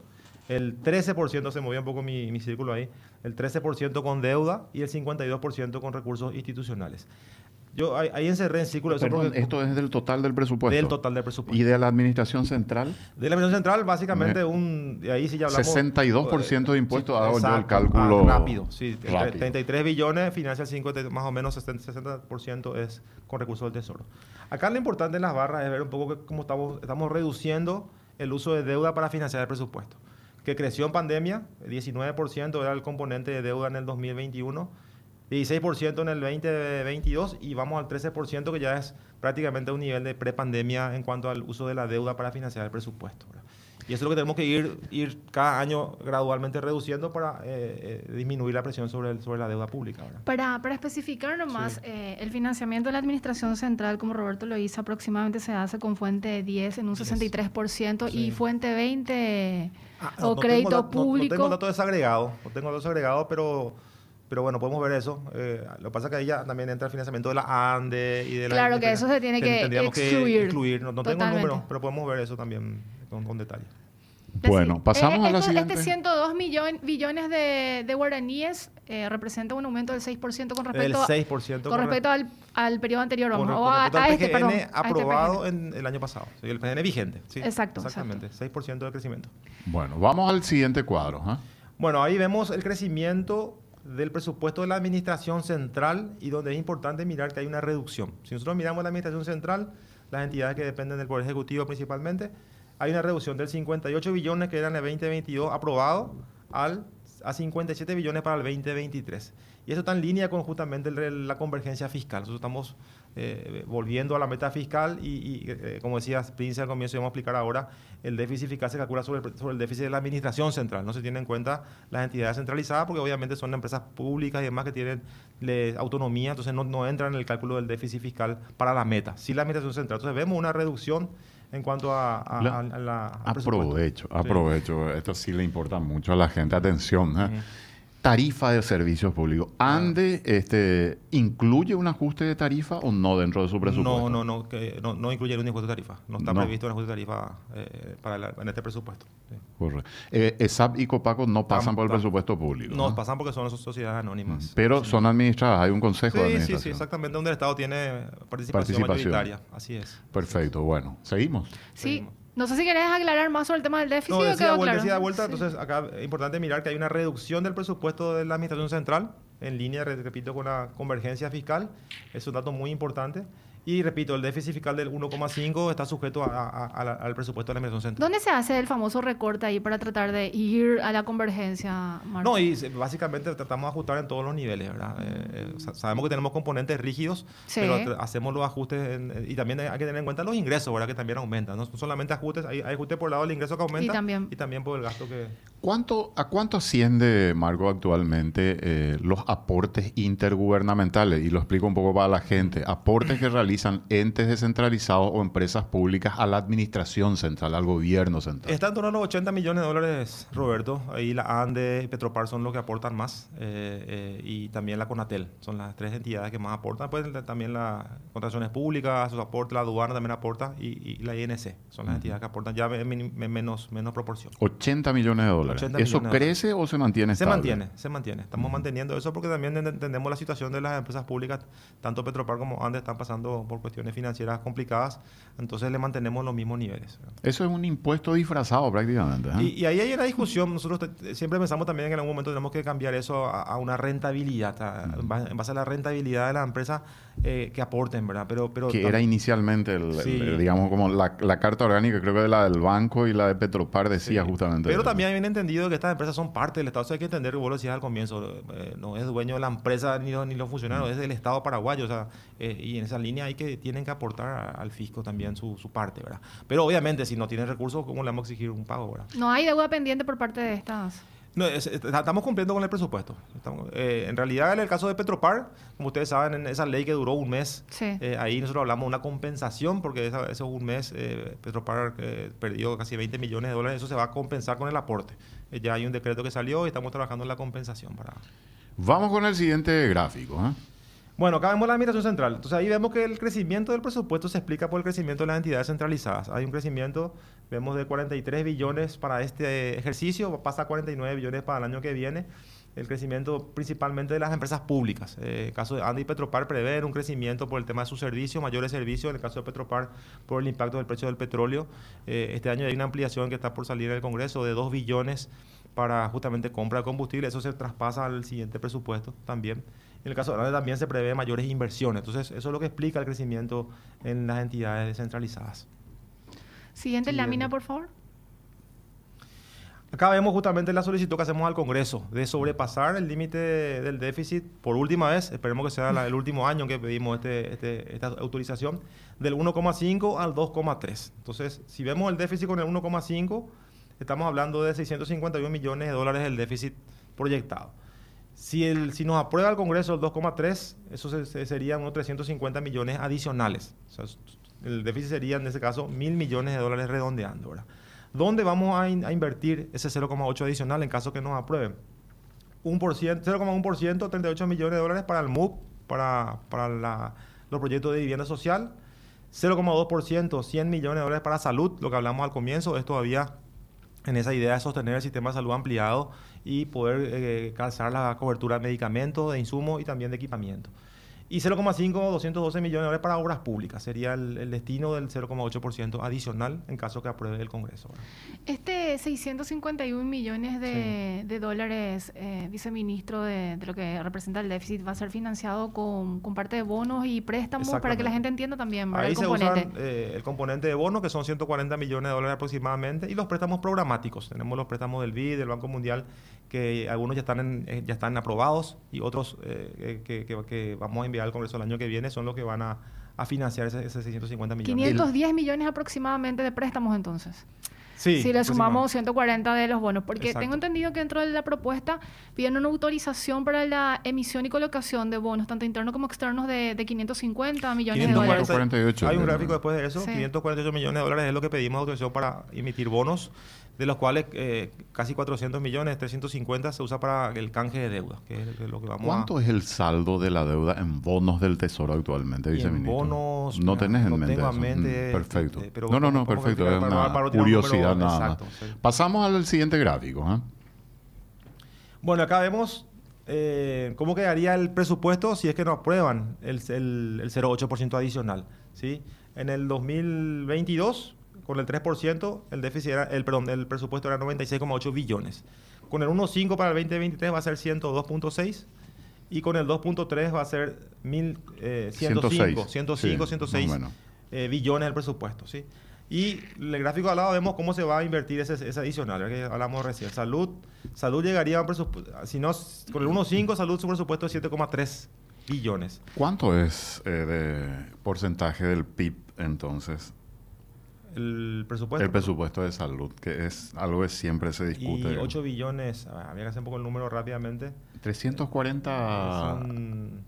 el 13% se movía un poco mi, mi círculo ahí, el 13% con deuda y el 52% con recursos institucionales. Yo ahí, ahí encerré en círculo. Perdón, esto es del total del presupuesto. Del total del presupuesto. ¿Y de la administración central? De la administración central, básicamente, un, de ahí sí ya hablamos. 62% de impuestos, hago yo el cálculo. Ah, rápido, sí. Rápido. 33 billones, financia el 50, más o menos 60%, 60% es con recursos del Tesoro. Acá lo importante en las barras es ver un poco que, cómo estamos, estamos reduciendo el uso de deuda para financiar el presupuesto. Que creció en pandemia, 19% era el componente de deuda en el 2021 16% en el 2022 y vamos al 13% que ya es prácticamente un nivel de prepandemia en cuanto al uso de la deuda para financiar el presupuesto. ¿verdad? Y eso es lo que tenemos que ir, ir cada año gradualmente reduciendo para eh, eh, disminuir la presión sobre, el, sobre la deuda pública. ¿verdad? Para, para especificar nomás, sí. eh, el financiamiento de la Administración Central, como Roberto lo hizo, aproximadamente se hace con fuente 10 en un 63% sí. y fuente 20 Ah, o crédito tengo, público. No, tengo datos desagregados, no tengo datos agregados, pero, pero bueno, podemos ver eso. Eh, lo que pasa es que ahí ya también entra el financiamiento de la ANDE y de la... Claro que eso se tiene que tendríamos excluir. excluir. No, no tengo el Totalmente. número, pero podemos ver eso también con, con detalle. Bueno, Decir, pasamos eh, a la esto- siguiente. Este 102 millón- billones de, de guaraníes eh, representa un aumento del 6% con respecto, a- 6% con respecto al, al periodo anterior. con, Vamos, con o a, respecto a al este, PGN perdón. a este aprobado PGN. en el año pasado. El PGN vigente. sí, Exacto, Exactamente, 6% de crecimiento. Bueno, vamos al siguiente cuadro. Bueno, ahí vemos el crecimiento del presupuesto de la administración central y donde es importante mirar que hay una reducción. Si nosotros miramos la administración central, las entidades que dependen del Poder Ejecutivo principalmente, hay una reducción del 58 billones que eran el 2022 aprobado al, a 57 billones para el 2023. Y eso está en línea con justamente la convergencia fiscal. Nosotros estamos eh, volviendo a la meta fiscal y, eh, como decía Prince al comienzo, vamos a explicar ahora, el déficit fiscal se calcula sobre el, déficit de la administración central. No se tiene en cuenta las entidades centralizadas porque obviamente son empresas públicas y demás que tienen autonomía, entonces no, no entran en el cálculo del déficit fiscal para la meta. Sí la administración central. Entonces vemos una reducción en cuanto a, a- La- a- a la, presupuesto. Aprovecho, Sí. aprovecho. Esto sí le importa mucho a la gente. Atención. ¿eh? Tarifa de servicios públicos. Ah. ¿ANDE este, incluye un ajuste de tarifa o no dentro de su presupuesto? No, no, no, que no, no incluye un impuesto de tarifa. No está No. previsto un ajuste de tarifa eh, para la- en este presupuesto. Sí. Correcto. Eh, ESAP y Copaco no pasan Tam- por el presupuesto público. No, ¿no? pasan porque son sociedades anónimas. Pero son administradas, hay un consejo de Sí, sí, administración. sí, exactamente, donde el Estado tiene participación, Participación. mayoritaria. Así es. Perfecto, bueno, seguimos. Sí. Seguimos. No sé si querés aclarar más sobre el tema del déficit No, decía quedó vuelta, claro. decía vuelta, Sí. entonces acá es importante mirar que hay una reducción del presupuesto de la Administración Central, en línea, re- repito, con la convergencia fiscal. Es un dato muy importante. Y repito, el déficit fiscal del 1,5 está sujeto a- a- a la- al presupuesto de la Administración Central. ¿Dónde se hace el famoso recorte ahí para tratar de ir a la convergencia, Marco? No, y básicamente tratamos de ajustar en todos los niveles, ¿verdad? Eh, eh, sa- sabemos que tenemos componentes rígidos, Sí. pero hacemos los ajustes en- eh, y también hay que tener en cuenta los ingresos, ¿verdad? Que también aumentan. No solamente ajustes, hay, hay ajuste por el lado del ingreso que aumenta también- por el gasto que... ¿Cuánto, ¿A cuánto asciende, Marco, actualmente eh, los aportes intergubernamentales? Y lo explico un poco para la gente. Aportes que realizan entes descentralizados o empresas públicas a la administración central, al gobierno central. Está en torno a los 80 millones de dólares, Roberto. Ahí la ANDE y Petropar son los que aportan más. eh, eh, y también la CONATEL. Son las tres entidades que más aportan. Pues también las contrataciones públicas, sus aportes, la aduana también aporta. Y, y la INC. Son las entidades que aportan ya en, min- en menos, menos proporción. 80 millones de dólares. 80 ¿Eso crece o se mantiene Se estable? mantiene, se mantiene. Estamos manteniendo eso porque también ent- entendemos la situación de las empresas públicas. Tanto Petropar como ANDE están pasando por cuestiones financieras complicadas. Entonces le mantenemos los mismos niveles. Eso es un impuesto disfrazado prácticamente. ¿eh? Y, y ahí hay una discusión. Nosotros te- siempre pensamos también que en algún momento tenemos que cambiar eso a, a una rentabilidad, a- en ba- en base a la rentabilidad de la empresa eh, que aporten, ¿verdad? Pero, pero que era inicialmente, el- el- Sí. digamos, como la, la carta orgánica, creo que de la del banco y la de Petropar decía Sí. justamente. Pero eso. también hay entendido que estas empresas son parte del Estado. Eso hay que entender, que vos lo decías al comienzo, eh, no es dueño de la empresa ni, los- ni los funcionarios, Mm. es del Estado paraguayo. O sea, eh, y en esa línea hay que, tienen que aportar a- al fisco también su, su parte, ¿verdad? Pero obviamente, si no tienen recursos, ¿cómo le vamos a exigir un pago, ¿verdad? No hay deuda pendiente por parte de estas. No, es- es- estamos cumpliendo con el presupuesto. Estamos- eh, en realidad, en el caso de Petropar, como ustedes saben, en esa ley que duró un mes, Sí. eh, ahí nosotros hablamos de una compensación, porque esa- ese un mes eh, Petropar eh, perdió casi 20 millones de dólares. Eso se va a compensar con el aporte. Eh, ya hay un decreto que salió y estamos trabajando en la compensación. para Vamos con el siguiente gráfico. ¿eh? Bueno, acá vemos la administración central. Entonces ahí vemos que el crecimiento del presupuesto se explica por el crecimiento de las entidades centralizadas. Hay un crecimiento, vemos de 43 billones para este ejercicio, pasa a 49 billones para el año que viene. El crecimiento principalmente de las empresas públicas. Eh, el caso de Andy y Petropar prevén un crecimiento por el tema de sus servicios, mayores servicios. En el caso de Petropar, por el impacto del precio del petróleo. Eh, este año hay una ampliación que está por salir en el Congreso de 2 billones para justamente compra de combustible. Eso se traspasa al siguiente presupuesto también. En el caso de Andy también se prevé mayores inversiones. Entonces, eso es lo que explica el crecimiento en las entidades descentralizadas. Siguiente lámina, por favor. Acá vemos justamente la solicitud que hacemos al Congreso de sobrepasar el límite del déficit por última vez, esperemos que sea la- el último año que pedimos este, este- esta autorización, del 1,5 al 2,3. Entonces, si vemos el déficit con el 1,5, estamos hablando de 651 millones de dólares del déficit proyectado. Si, el, si nos aprueba el Congreso el 2,3, eso se- se- serían unos 350 millones adicionales. O sea, el déficit sería en ese caso mil millones de dólares redondeando. ¿Dónde vamos a, in- a invertir ese 0,8 adicional en caso que nos aprueben? Un por cien- 0,1%, 38 millones de dólares para el MUP, para, los proyectos de vivienda social. 0,2%, 100 millones de dólares para salud, lo que hablamos al comienzo, es todavía en esa idea de sostener el sistema de salud ampliado y poder eh, calzar la cobertura de medicamentos, de insumos y también de equipamiento. Y 0,5, 212 millones de dólares para obras públicas. Sería el, el destino del 0,8% adicional en caso que apruebe el Congreso. Este 651 millones de, de dólares, eh, viceministro, de, de lo que representa el déficit, va a ser financiado con, con parte de bonos y préstamos para que la gente entienda también ¿verdad? Ahí el se componente. usan eh, el componente de bono, que son 140 millones de dólares aproximadamente, y los préstamos programáticos. Tenemos los préstamos del BID, del Banco Mundial, que algunos ya están, en- eh, ya están aprobados y otros eh, que, que- que vamos a enviar al Congreso el año que viene son los que van a, a financiar ese 650 millones. 510 millones aproximadamente de préstamos entonces. Sí, si le sumamos aproximadamente. 140 de los bonos, porque Exacto. tengo entendido que dentro de la propuesta piden una autorización para la emisión y colocación de bonos, tanto internos como externos, de, de 550 millones de 540. dólares. 548, Hay un gráfico después de eso. Sí. 548 millones de dólares es lo que pedimos autorización para emitir bonos, de los cuales eh, casi 400 millones, 350 se usa para el canje de deuda, que es lo que vamos ¿Cuánto a... es el saldo de la deuda en bonos del Tesoro actualmente, viceministro? bonos, No tenés en no mente tengo eso. en mente, Mm, perfecto. este, pero no, no, no, perfecto. Es una para número curiosidad nada exacto, más. sí. Pasamos al siguiente gráfico. ¿eh? Bueno, acá vemos eh, cómo quedaría el presupuesto si es que no aprueban el, el, el 0,8% adicional. ¿sí? En el 2022, con el 3%, el déficit era, el, perdón, el presupuesto era 96,8 billones. Con el 1,5 para el 2023 va a ser 102,6 y con el 2.3 va a ser mil, eh, 105, 106, 105, sí, más 106 o menos. eh, billones del presupuesto, ¿sí? Y el gráfico al lado vemos cómo se va a invertir ese, ese adicional, que hablamos recién. Salud, salud llegaría a un presupuesto, si no, con el 1.5, salud su presupuesto es 7,3 billones. ¿Cuánto es eh, de porcentaje del PIB entonces? El presupuesto. El presupuesto de salud, que es algo que siempre se Y discute. 8 billones, a ver, habría que hacer un poco el número rápidamente. 340... Son-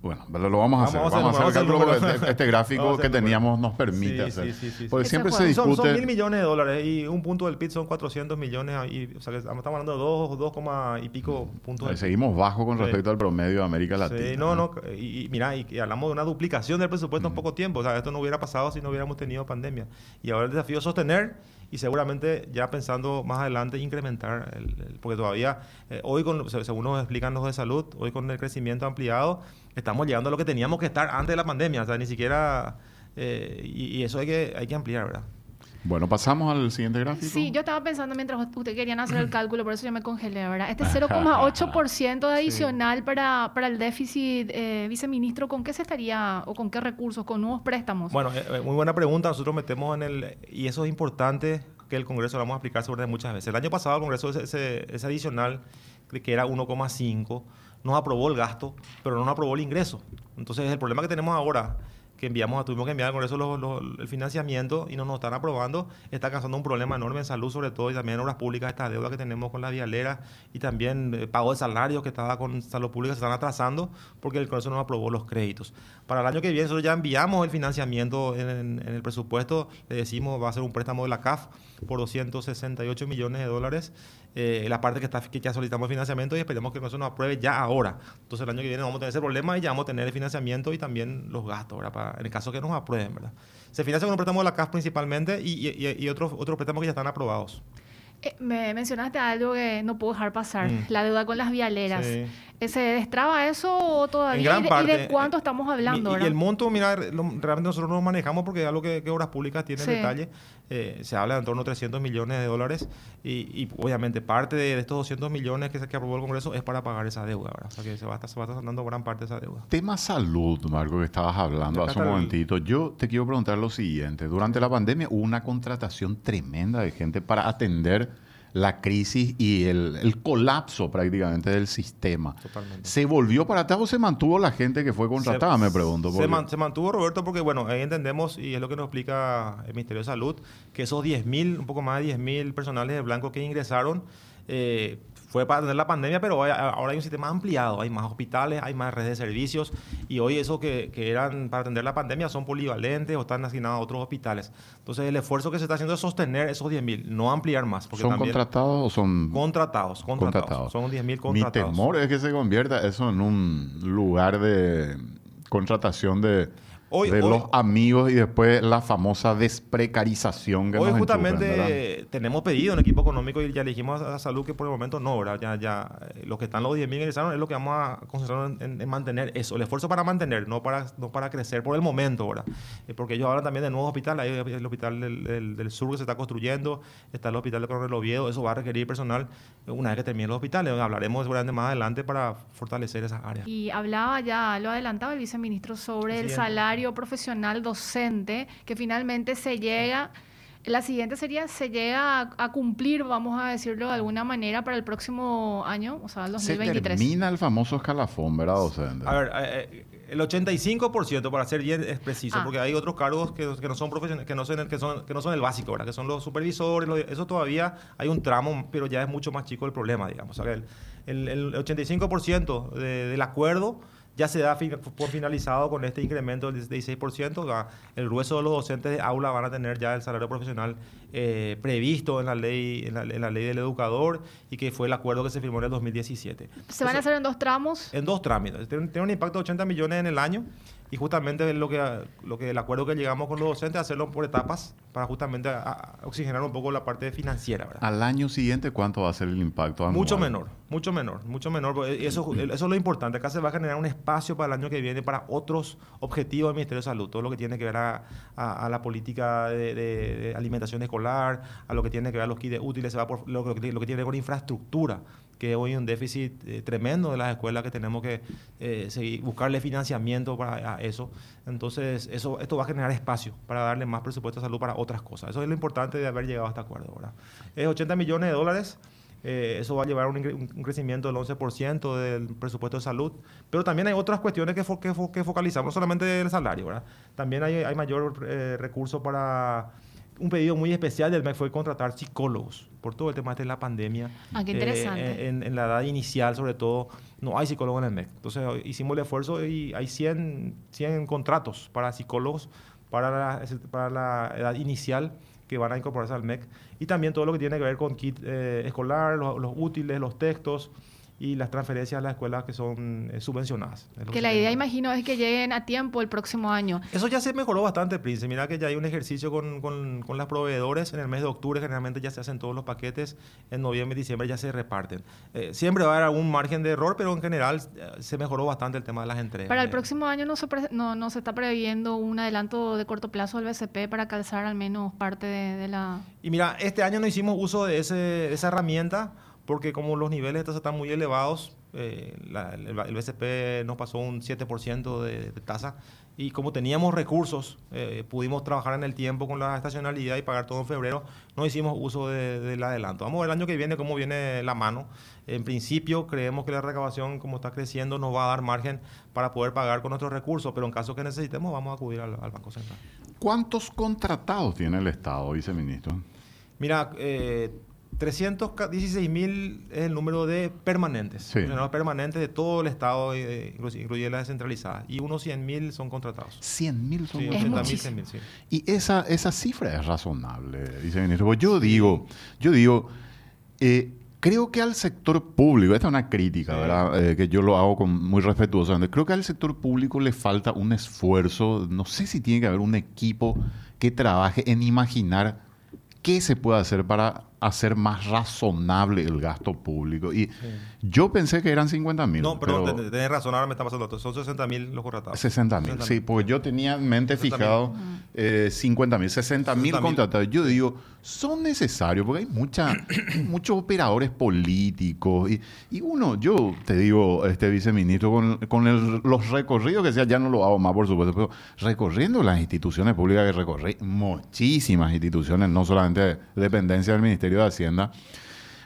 Bueno, lo, vamos a hacer. Vamos, a hacer vamos a hacer este, este gráfico que teníamos nos permite Sí, hacer. sí, sí. Porque siempre se juego. Son, discute... son mil millones de dólares y un punto del PIB son 400 millones. Y, o sea, que estamos hablando de 2, 2, coma y pico puntos. Eh, del. Seguimos bajo con respecto al promedio de América Latina. Sí, no, no, y, y mira, y, y hablamos de una duplicación del presupuesto en Mm. poco tiempo. O sea, esto no hubiera pasado si no hubiéramos tenido pandemia. Y ahora el desafío es sostener y seguramente ya pensando más adelante incrementar, el, porque todavía, eh, hoy, con, se- según nos explican los de salud, hoy con el crecimiento ampliado, estamos llegando a lo que teníamos que estar antes de la pandemia. O sea, ni siquiera, eh, y, y eso hay que, hay que ampliar, ¿verdad? Bueno, pasamos al siguiente gráfico. Sí, yo estaba pensando mientras ustedes querían hacer el cálculo, por eso yo me congelé, ¿verdad? Este 0,8% de adicional para, para el déficit, eh, viceministro, ¿con qué se estaría o con qué recursos? ¿Con nuevos préstamos? Bueno, eh, eh, muy buena pregunta. Nosotros metemos en el... Y eso es importante que el Congreso lo vamos a explicar seguramente muchas veces. El año pasado el Congreso ese, ese- ese adicional, que era 1,5, nos aprobó el gasto, pero no nos aprobó el ingreso. Entonces el problema que tenemos ahora, que enviamos, tuvimos que enviar al Congreso el financiamiento y no nos están aprobando, está causando un problema enorme en salud sobre todo y también en obras públicas, esta deuda que tenemos con la vialera y también eh, pago de salarios que estaba con salud pública se están atrasando porque el Congreso no aprobó los créditos. Para el año que viene nosotros ya enviamos el financiamiento en, en- en el presupuesto, le decimos va a ser un préstamo de la CAF por 268 millones de dólares, eh, la parte que, está, que ya solicitamos financiamiento y esperemos que Congreso nos apruebe ya ahora. Entonces el año que viene vamos a tener ese problema y ya vamos a tener el financiamiento y también los gastos, ¿verdad? Para- en el caso que nos aprueben, ¿verdad? Se financia con un préstamo de la CAF principalmente y, y- y otros, otros préstamos que ya están aprobados. Eh, me mencionaste algo que no puedo dejar pasar, Mm. la deuda con las vialeras. Sí. ¿Se destraba eso o todavía? En gran ¿Y de, y parte. de cuánto estamos hablando? Y, y el monto, mira, lo- realmente nosotros no lo manejamos porque es algo que, que Obras Públicas tiene Sí. en detalle. Eh, se habla de en torno a 300 millones de dólares y, y obviamente parte de estos 200 millones que, se, que aprobó el Congreso es para pagar esa deuda, ¿verdad? O sea que se va a estar, se va a estar dando gran parte de esa deuda. Tema salud, Marco, que estabas hablando hace un el- momentito. Yo te quiero preguntar lo siguiente. Durante la pandemia hubo una contratación tremenda de gente para atender la crisis y el, el colapso prácticamente del sistema. Totalmente. ¿Se volvió para atrás o se mantuvo la gente que fue contratada? Se- me pregunto. Se, man- se mantuvo Roberto porque, bueno, ahí entendemos, y es lo que nos explica el Ministerio de Salud, que esos 10.000, un poco más de 10.000 personales de blanco que ingresaron, eh, fue para atender la pandemia, pero ahora hay un sistema ampliado, hay más hospitales, hay más redes de servicios y hoy eso que, que, eran para atender la pandemia son polivalentes o están asignados a otros hospitales. Entonces el esfuerzo que se está haciendo es sostener esos 10.000, no ampliar más. Porque ¿Son contratados o son...? Contratados, contratados. Son 10.000 contratados. Mi temor es que se convierta eso en un lugar de contratación de de los amigos y después la famosa desprecarización que Hoy justamente tenemos pedido en equipo económico y ya le dijimos a, Salud que por el momento no, ¿verdad? Ya, ya, eh, los que están los 10.000 ingresaron es lo que vamos a concentrar en, mantener eso, el esfuerzo para mantener, no para, no para crecer por el momento, ¿verdad? Eh, porque ellos hablan también de nuevos hospitales, hay el hospital del, del, sur que se está construyendo, está el hospital de Coronel Oviedo, eso va a requerir personal una vez que termine los hospitales, hablaremos seguramente más adelante para fortalecer esas áreas. Y hablaba ya, lo adelantaba el viceministro sobre el salario profesional docente que finalmente se llega, la siguiente sería, se llega a, cumplir, vamos a decirlo de alguna manera, para el próximo año, o sea, el 2023. Se termina el famoso escalafón, ¿verdad, docente? A ver, eh, eh, el 85%, para ser bien es preciso, ah. porque hay otros cargos que, que no son profesionales, que no son, que son, que no son el básico, ¿verdad? Que son los supervisores, eso todavía hay un tramo, pero ya es mucho más chico el problema, digamos. O sea, el, el, 85% del acuerdo ya se da por finalizado con este incremento del 16%. El grueso de los docentes de aula van a tener ya el salario profesional eh, previsto en la, ley, en la, ley del educador y que fue el acuerdo que se firmó en el 2017. ¿Se van a hacer en dos tramos? En dos trámites. Tiene, tiene un impacto de 80 millones en el año y justamente lo que, lo que el acuerdo que llegamos con los docentes, hacerlo por etapas para justamente oxigenar un poco la parte financiera. Al año siguiente, ¿cuánto va a ser el impacto anual? Mucho menor, mucho menor, mucho menor. Eso, eso es lo importante. Acá se va a generar un espacio para el año que viene para otros objetivos del Ministerio de Salud. Todo lo que tiene que ver a, la política de, alimentación escolar, a lo que tiene que ver a los kits útiles, se va por lo, que, lo que tiene que ver con infraestructura que hoy hay un déficit eh, tremendo de las escuelas que tenemos que eh, seguir, buscarle financiamiento para eso. Entonces, eso, esto va a generar espacio para darle más presupuesto a salud para otras cosas. Eso es lo importante de haber llegado a este acuerdo. ¿verdad? Es 80 millones de dólares. Eh, eso va a llevar a un, crecimiento del 11% del presupuesto de salud. Pero también hay otras cuestiones que, que, focalizamos, no solamente el salario. ¿verdad? También hay, hay mayor recurso para un pedido muy especial del MEC fue contratar psicólogos por todo el tema de la pandemia. Ah, qué interesante. Eh, en, la edad inicial, sobre todo, no hay psicólogos en el MEC. Entonces, hicimos el esfuerzo y hay 100, 100 contratos para psicólogos para la, para la edad inicial que van a incorporarse al MEC. Y también todo lo que tiene que ver con kit eh, escolar, los útiles, los textos y las transferencias a las escuelas que son eh, subvencionadas. Que la idea, imagino, es que lleguen a tiempo el próximo año. Eso ya se mejoró bastante, Prince. Mira que ya hay un ejercicio con, con, con las proveedores. En el mes de octubre generalmente ya se hacen todos los paquetes. En noviembre y diciembre ya se reparten. Eh, siempre va a haber algún margen de error, pero en general eh, se mejoró bastante el tema de las entregas. Para el próximo año no se, no, no se está previendo un adelanto de corto plazo del BCP para calzar al menos parte de, la... Y mira, este año no hicimos uso de, ese, de esa herramienta porque como los niveles de tasa están muy elevados, eh, el, BCP nos pasó un 7% de, tasa y como teníamos recursos, eh, pudimos trabajar en el tiempo con la estacionalidad y pagar todo en febrero, no hicimos uso del adelanto. Vamos a ver el año que viene cómo viene la mano. En principio creemos que la recabación como está creciendo nos va a dar margen para poder pagar con nuestros recursos, pero en caso que necesitemos vamos a acudir al, al Banco Central. ¿Cuántos contratados tiene el Estado, viceministro? Mira, eh, 316 mil es el número de permanentes, sí. permanentes de todo el Estado, eh, incluye las descentralizadas. Y unos 100 mil son contratados. 100 mil son contratados. sí. Y esa, esa cifra es razonable, dice el ministro. Yo digo, yo digo, eh, creo que al sector público, esta es una crítica, ¿verdad? Eh, que yo lo hago con muy respetuosamente. Creo que al sector público le falta un esfuerzo, no sé si tiene que haber un equipo que trabaje en imaginar qué se puede hacer para hacer más razonable el gasto público. Y yo pensé que eran 50 mil. No, pero tenés razón, ahora me está pasando Son 60 mil los contratados. 60 mil, sí, porque yo tenía en mente fijado 50 eh, mil, 60 mil contratados. Yo digo, son necesarios porque hay mucha, muchos operadores políticos. Y, y, uno, yo te digo, este viceministro, con, con los recorridos que sea, ya no lo hago más, por supuesto, pero recorriendo las instituciones públicas que recorrí, muchísimas instituciones, no solamente dependencia del Ministerio de Hacienda,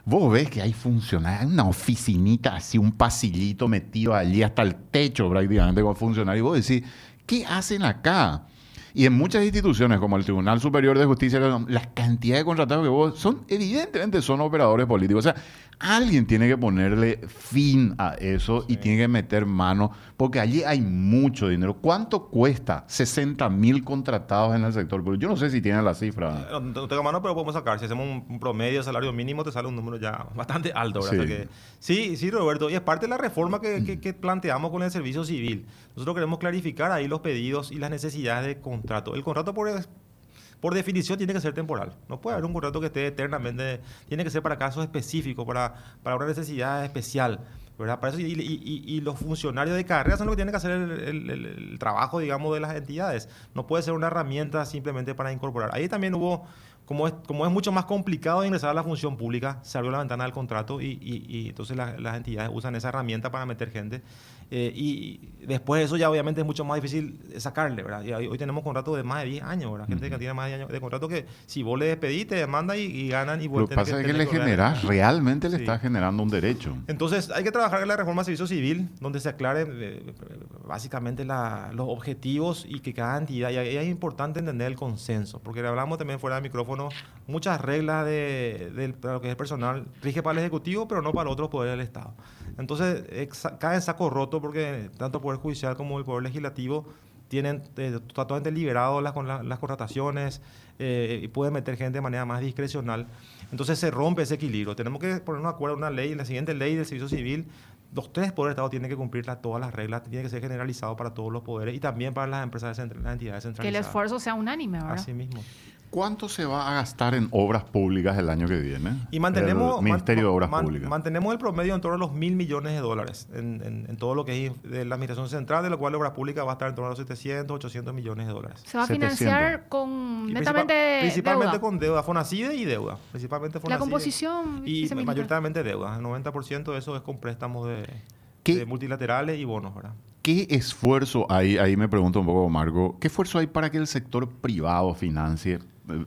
vos ves que hay funcionarios, una oficinita así, un pasillito metido allí hasta el techo prácticamente con funcionarios. Y vos decís, ¿qué hacen acá? Y en muchas instituciones, como el Tribunal Superior de Justicia, las cantidades de contratados que vos son, evidentemente, son operadores políticos. O sea, alguien tiene que ponerle fin a eso y tiene que meter mano, porque allí hay mucho dinero. ¿Cuánto cuesta 60 mil contratados en el sector público? Yo no sé si tienen la cifra. No, no tengo mano, pero podemos sacar. Si hacemos un, promedio de salario mínimo, te sale un número ya bastante alto. ¿verdad? Sí. Que- sí, sí, Roberto. Y es parte de la reforma que, que- que planteamos con el servicio civil. Nosotros queremos clarificar ahí los pedidos y las necesidades de contrato. El contrato por, por definición tiene que ser temporal. No puede haber un contrato que esté eternamente, tiene que ser para casos específicos, para, para una necesidad especial. ¿verdad? Para eso, y, y- y- los funcionarios de carrera son los que tienen que hacer el, el- el- trabajo, digamos, de las entidades. No puede ser una herramienta simplemente para incorporar. Ahí también hubo, como es, como es mucho más complicado ingresar a la función pública, se abrió la ventana del contrato y- y entonces la- las entidades usan esa herramienta para meter gente. Eh, y después de eso ya obviamente es mucho más difícil sacarle, ¿verdad? Y hoy, tenemos contratos de más de 10 años, ¿verdad? Gente que tiene más de 10 años de contrato que si vos le despedís, te demandan y, y ganan y Lo vos que pasa es que le generás, realmente le Sí. está generando un derecho. Entonces, hay que trabajar en la reforma del servicio civil, donde se aclaren eh, básicamente la- los objetivos y que cada entidad, y ahí es importante entender el consenso, porque le hablamos también fuera del micrófono, muchas reglas de, del- para lo que es el personal, rige para el Ejecutivo, pero no para otros poderes del Estado. Entonces, cae en saco roto porque tanto el Poder Judicial como el Poder Legislativo tienen eh, totalmente liberado las, con la- las contrataciones eh, y pueden meter gente de manera más discrecional. Entonces se rompe ese equilibrio. Tenemos que ponernos de acuerdo en una ley, en la siguiente ley del servicio civil. Los tres poderes del Estado tienen que cumplir la- todas las reglas, tiene que ser generalizado para todos los poderes y también para las empresas, las entidades Que el centralizadas. esfuerzo sea unánime, ¿verdad? Así mismo. ¿Cuánto se va a gastar en obras públicas el año que viene? Y mantenemos, El Ministerio man- de Obras man- Públicas. mantenemos el promedio en torno a los mil millones de dólares en, en- en todo lo que es de la Administración Central, de lo cual la obra pública va a estar en torno a los 700, 800 millones de dólares. Se va a 700. financiar con Y netamente principal- principalmente deuda. con deuda, FONACIDE y deuda. Principalmente La FONACIDE. composición Y mayoritariamente deuda. El 90% de eso es con préstamos de, multilaterales y bonos, ¿verdad? ¿Qué esfuerzo hay? Ahí me pregunto un poco, Marco. ¿Qué esfuerzo hay para que el sector privado financie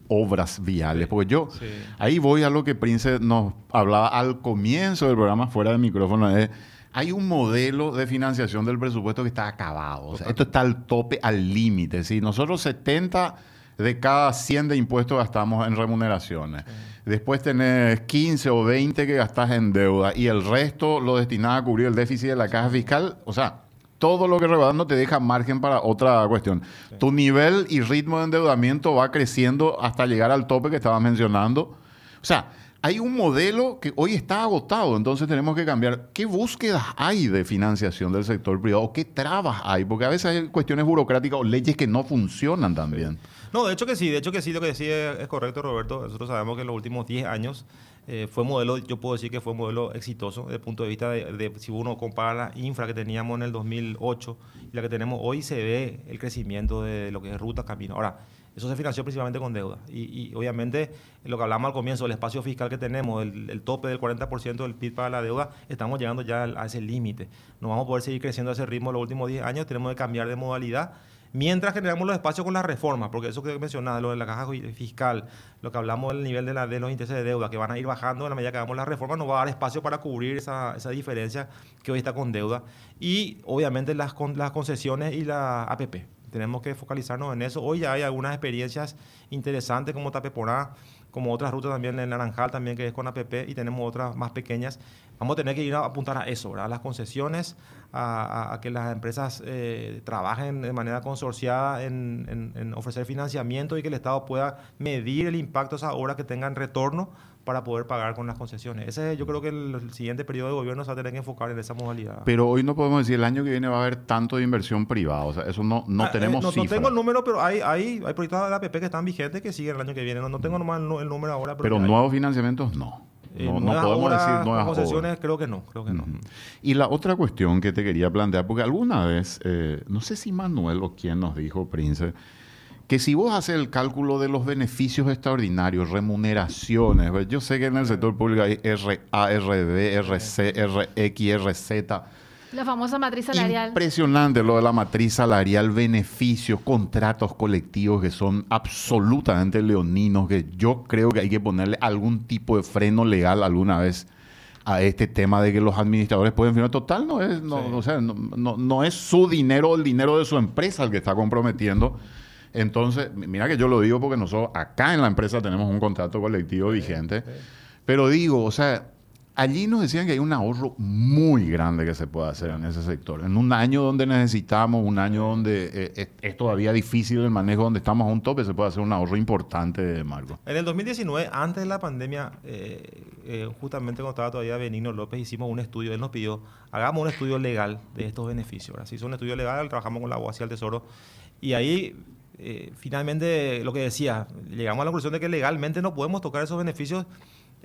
obras viales? Porque yo, sí. ahí voy a lo que Prince nos hablaba al comienzo del programa, fuera del micrófono. es, hay un modelo de financiación del presupuesto que está acabado. O sea, esto está al tope, al límite. Si nosotros 70 de cada 100 de impuestos gastamos en remuneraciones. Después tenés 15 o 20 que gastás en deuda y el resto lo destinás a cubrir el déficit de la caja fiscal. O sea, todo lo que rebadas no te deja margen para otra cuestión. Tu nivel y ritmo de endeudamiento va creciendo hasta llegar al tope que estabas mencionando. O sea, hay un modelo que hoy está agotado, entonces tenemos que cambiar. ¿Qué búsquedas hay de financiación del sector privado? ¿Qué trabas hay? Porque a veces hay cuestiones burocráticas o leyes que no funcionan también. No, de hecho que sí, de hecho que sí, lo que decía es correcto, Roberto. Nosotros sabemos que en los últimos 10 años eh, fue modelo, yo puedo decir que fue un modelo exitoso desde el punto de vista de, de si uno compara la infra que teníamos en el 2008 y la que tenemos hoy, se ve el crecimiento de lo que es ruta, camino. Ahora, eso se financió principalmente con deuda. Y, y obviamente, lo que hablamos al comienzo, el espacio fiscal que tenemos, el, el tope del 40% del PIB para la deuda, estamos llegando ya a ese límite. No vamos a poder seguir creciendo a ese ritmo los últimos 10 años, tenemos que cambiar de modalidad mientras generamos los espacios con las reformas, porque eso que mencionaba, lo de la caja fiscal, lo que hablamos del nivel de, la- de los intereses de deuda, que van a ir bajando en la medida que hagamos las reformas, nos va a dar espacio para cubrir esa, esa diferencia que hoy está con deuda. Y obviamente las, con, las concesiones y la APP. Tenemos que focalizarnos en eso. Hoy ya hay algunas experiencias interesantes como Tapeporá, como otras rutas también en Naranjal, también que es con APP, y tenemos otras más pequeñas. Vamos a tener que ir a apuntar a eso, ¿verdad? las concesiones, a, que las empresas eh, trabajen de manera consorciada en, en- en ofrecer financiamiento y que el Estado pueda medir el impacto de esas obras que tengan retorno para poder pagar con las concesiones. Ese yo creo que el, el siguiente periodo de gobierno se va a tener que enfocar en esa modalidad. Pero hoy no podemos decir el año que viene va a haber tanto de inversión privada. O sea, eso no, no Ah, eh, tenemos no, no tengo el número, pero hay, hay, hay proyectos de la APP que están vigentes que siguen el año que viene. No, no tengo nomás el, número ahora. Pero hay. nuevos financiamientos no. Eh, no, podemos obras decir nuevas concesiones, obras. creo que no, creo que no. Y la otra cuestión que te quería plantear, porque alguna vez, eh, no sé si Manuel o quién nos dijo, Prince, que si vos haces el cálculo de los beneficios extraordinarios, remuneraciones, pues, yo sé que en el sector público hay RA, RB, RC, RX, RZ. La famosa matriz salarial. Impresionante lo de la matriz salarial, beneficios, contratos colectivos que son absolutamente leoninos, que yo creo que hay que ponerle algún tipo de freno legal alguna vez a este tema de que los administradores pueden firmar. Total, no es, no, Sí. o sea, no, no- no es su dinero o el dinero de su empresa el que está comprometiendo. Entonces, mira que yo lo digo porque nosotros acá en la empresa tenemos un contrato colectivo vigente, pero digo, o sea, allí nos decían que hay un ahorro muy grande que se puede hacer en ese sector. En un año donde necesitamos, un año donde eh, es, todavía difícil el manejo, donde estamos a un tope, se puede hacer un ahorro importante, Marco. En el 2019, antes de la pandemia, eh, eh, justamente cuando estaba todavía Benigno López, hicimos un estudio, él nos pidió, hagamos un estudio legal de estos beneficios. Así hizo un estudio legal, trabajamos con la abogacía del Tesoro, y ahí finalmente lo que decía, llegamos a la conclusión de que legalmente no podemos tocar esos beneficios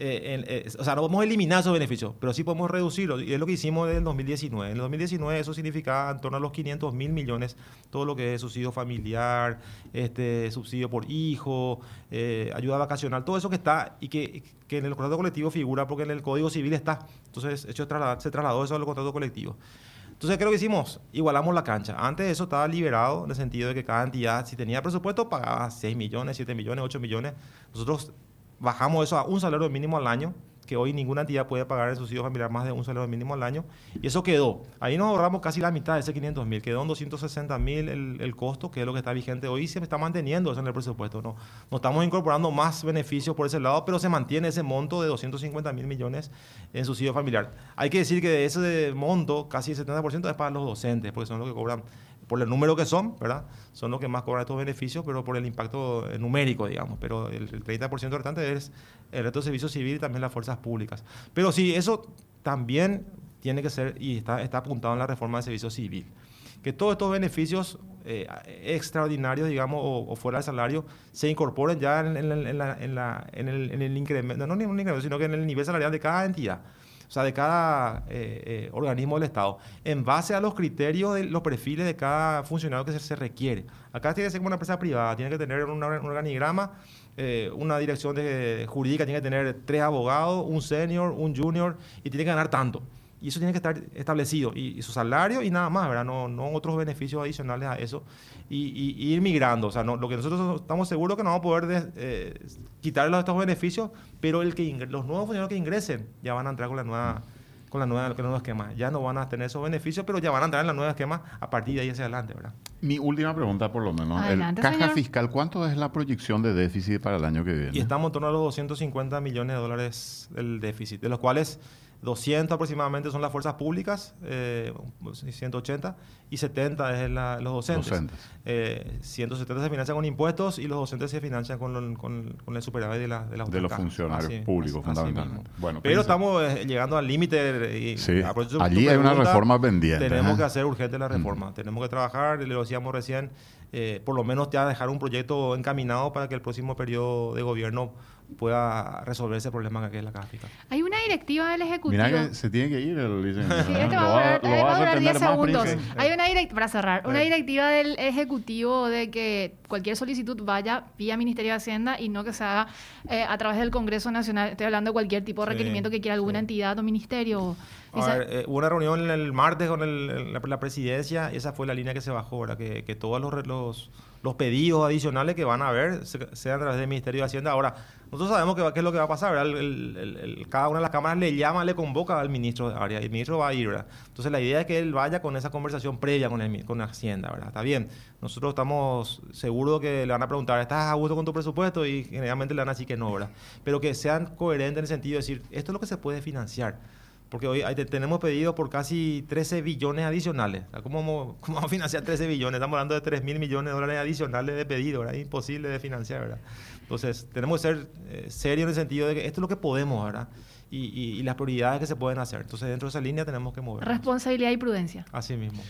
eh, eh, o sea, no podemos eliminar esos beneficios, pero sí podemos reducirlos. Y es lo que hicimos en el 2019. En el 2019 eso significaba en torno a los 500 mil millones, todo lo que es subsidio familiar, este, subsidio por hijo, eh, ayuda vacacional, todo eso que está y que, que, en el contrato colectivo figura porque en el Código Civil está. Entonces, hecho, se trasladó eso al contrato colectivo. Entonces, ¿qué es lo que hicimos? Igualamos la cancha. Antes eso estaba liberado en el sentido de que cada entidad, si tenía presupuesto, pagaba 6 millones, 7 millones, 8 millones. Nosotros bajamos eso a un salario mínimo al año, que hoy ninguna entidad puede pagar en subsidio familiar más de un salario mínimo al año, y eso quedó. Ahí nos ahorramos casi la mitad de ese 500 mil, quedó en 260 mil el, costo, que es lo que está vigente hoy, y se está manteniendo eso en el presupuesto. No, no estamos incorporando más beneficios por ese lado, pero se mantiene ese monto de 250 mil millones en subsidio familiar. Hay que decir que de ese monto, casi el 70% es para los docentes, porque son los que cobran por el número que son, ¿verdad? Son los que más cobran estos beneficios, pero por el impacto numérico, digamos. Pero el, 30% restante es el resto de servicio civil y también las fuerzas públicas. Pero sí, eso también tiene que ser, y está, está apuntado en la reforma del servicio civil, que todos estos beneficios eh, extraordinarios, digamos, o, fuera del salario, se incorporen ya en, en, en el, el, incremento, no en un incremento, sino que en el nivel salarial de cada entidad o sea, de cada eh, eh, organismo del Estado, en base a los criterios de los perfiles de cada funcionario que se, requiere. Acá tiene que ser como una empresa privada, tiene que tener un organigrama, eh, una dirección de, jurídica, tiene que tener tres abogados, un senior, un junior, y tiene que ganar tanto. Y eso tiene que estar establecido. Y, su salario y nada más, ¿verdad? No, no otros beneficios adicionales a eso. Y, ir migrando. O sea, no, lo que nosotros estamos seguros que no vamos a poder eh, quitarle estos beneficios, pero el que los nuevos funcionarios que ingresen ya van a entrar con la nueva con la nueva, con el nuevo esquema. Ya no van a tener esos beneficios, pero ya van a entrar en la nueva esquema a partir de ahí hacia adelante, ¿verdad? Mi última pregunta, por lo menos. el caja fiscal, ¿cuánto es la proyección de déficit para el año que viene? Y estamos en torno a los 250 millones de dólares del déficit, de los cuales 200 aproximadamente son las fuerzas públicas, 180, eh, y 70 es los docentes. 170 eh, se financian con impuestos y los docentes se financian con, con, el superávit de, la, de, de los funcionarios públicos, fundamentalmente. Bueno, Pero estamos eh, llegando al límite. Sí. Allí hay una reforma pendiente. Tenemos que hacer urgente la reforma. Tenemos que trabajar, le lo decíamos recién, por lo menos ya dejar un proyecto encaminado para que el próximo periodo de gobierno pueda resolver ese problema que es la caja Hay una directiva del Ejecutivo. Mira que se tiene que ir el Sí, este va a 10 segundos. Hay una directiva, para cerrar, una directiva del Ejecutivo de que cualquier solicitud vaya vía Ministerio de Hacienda y no que se haga eh, a través del Congreso Nacional. Estoy hablando de cualquier tipo de requerimiento que quiera alguna entidad o ministerio. Eh, hubo una reunión el martes con el, la, presidencia, esa fue la línea que se bajó, ¿verdad? Que, que todos los, los, los, pedidos adicionales que van a haber sean a través del Ministerio de Hacienda. Ahora, nosotros sabemos que, qué es lo que va a pasar, El, cada una de las cámaras le llama, le convoca al ministro de área el ministro va a ir, ¿verdad? Entonces la idea es que él vaya con esa conversación previa con, el, con Hacienda, ¿verdad? Está bien, nosotros estamos seguros que le van a preguntar, ¿estás a gusto con tu presupuesto? Y generalmente le van a decir que no, ¿verdad? Pero que sean coherentes en el sentido de decir, esto es lo que se puede financiar porque hoy tenemos pedidos por casi 13 billones adicionales. ¿Cómo, vamos a financiar 13 billones? Estamos hablando de 3 mil millones de dólares adicionales de pedidos, ¿verdad? Imposible de financiar, ¿verdad? Entonces, tenemos que ser eh, serios en el sentido de que esto es lo que podemos, ¿verdad? Y, las prioridades que se pueden hacer. Entonces, dentro de esa línea tenemos que mover. Responsabilidad y prudencia. Así mismo.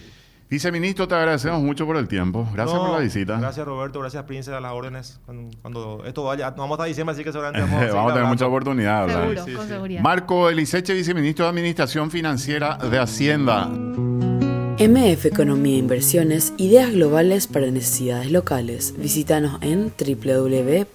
Viceministro, te agradecemos mucho por el tiempo. Gracias por la visita. Gracias, Roberto. Gracias, Prince, a las órdenes. Cuando, esto vaya, no vamos a estar diciembre, así que seguramente vamos, vamos a tener mucha oportunidad. Seguro, con seguridad. Marco Eliseche, Viceministro de Administración Financiera de Hacienda. MF Economía e Inversiones, ideas globales para necesidades locales. Visítanos en www.mf.com.py.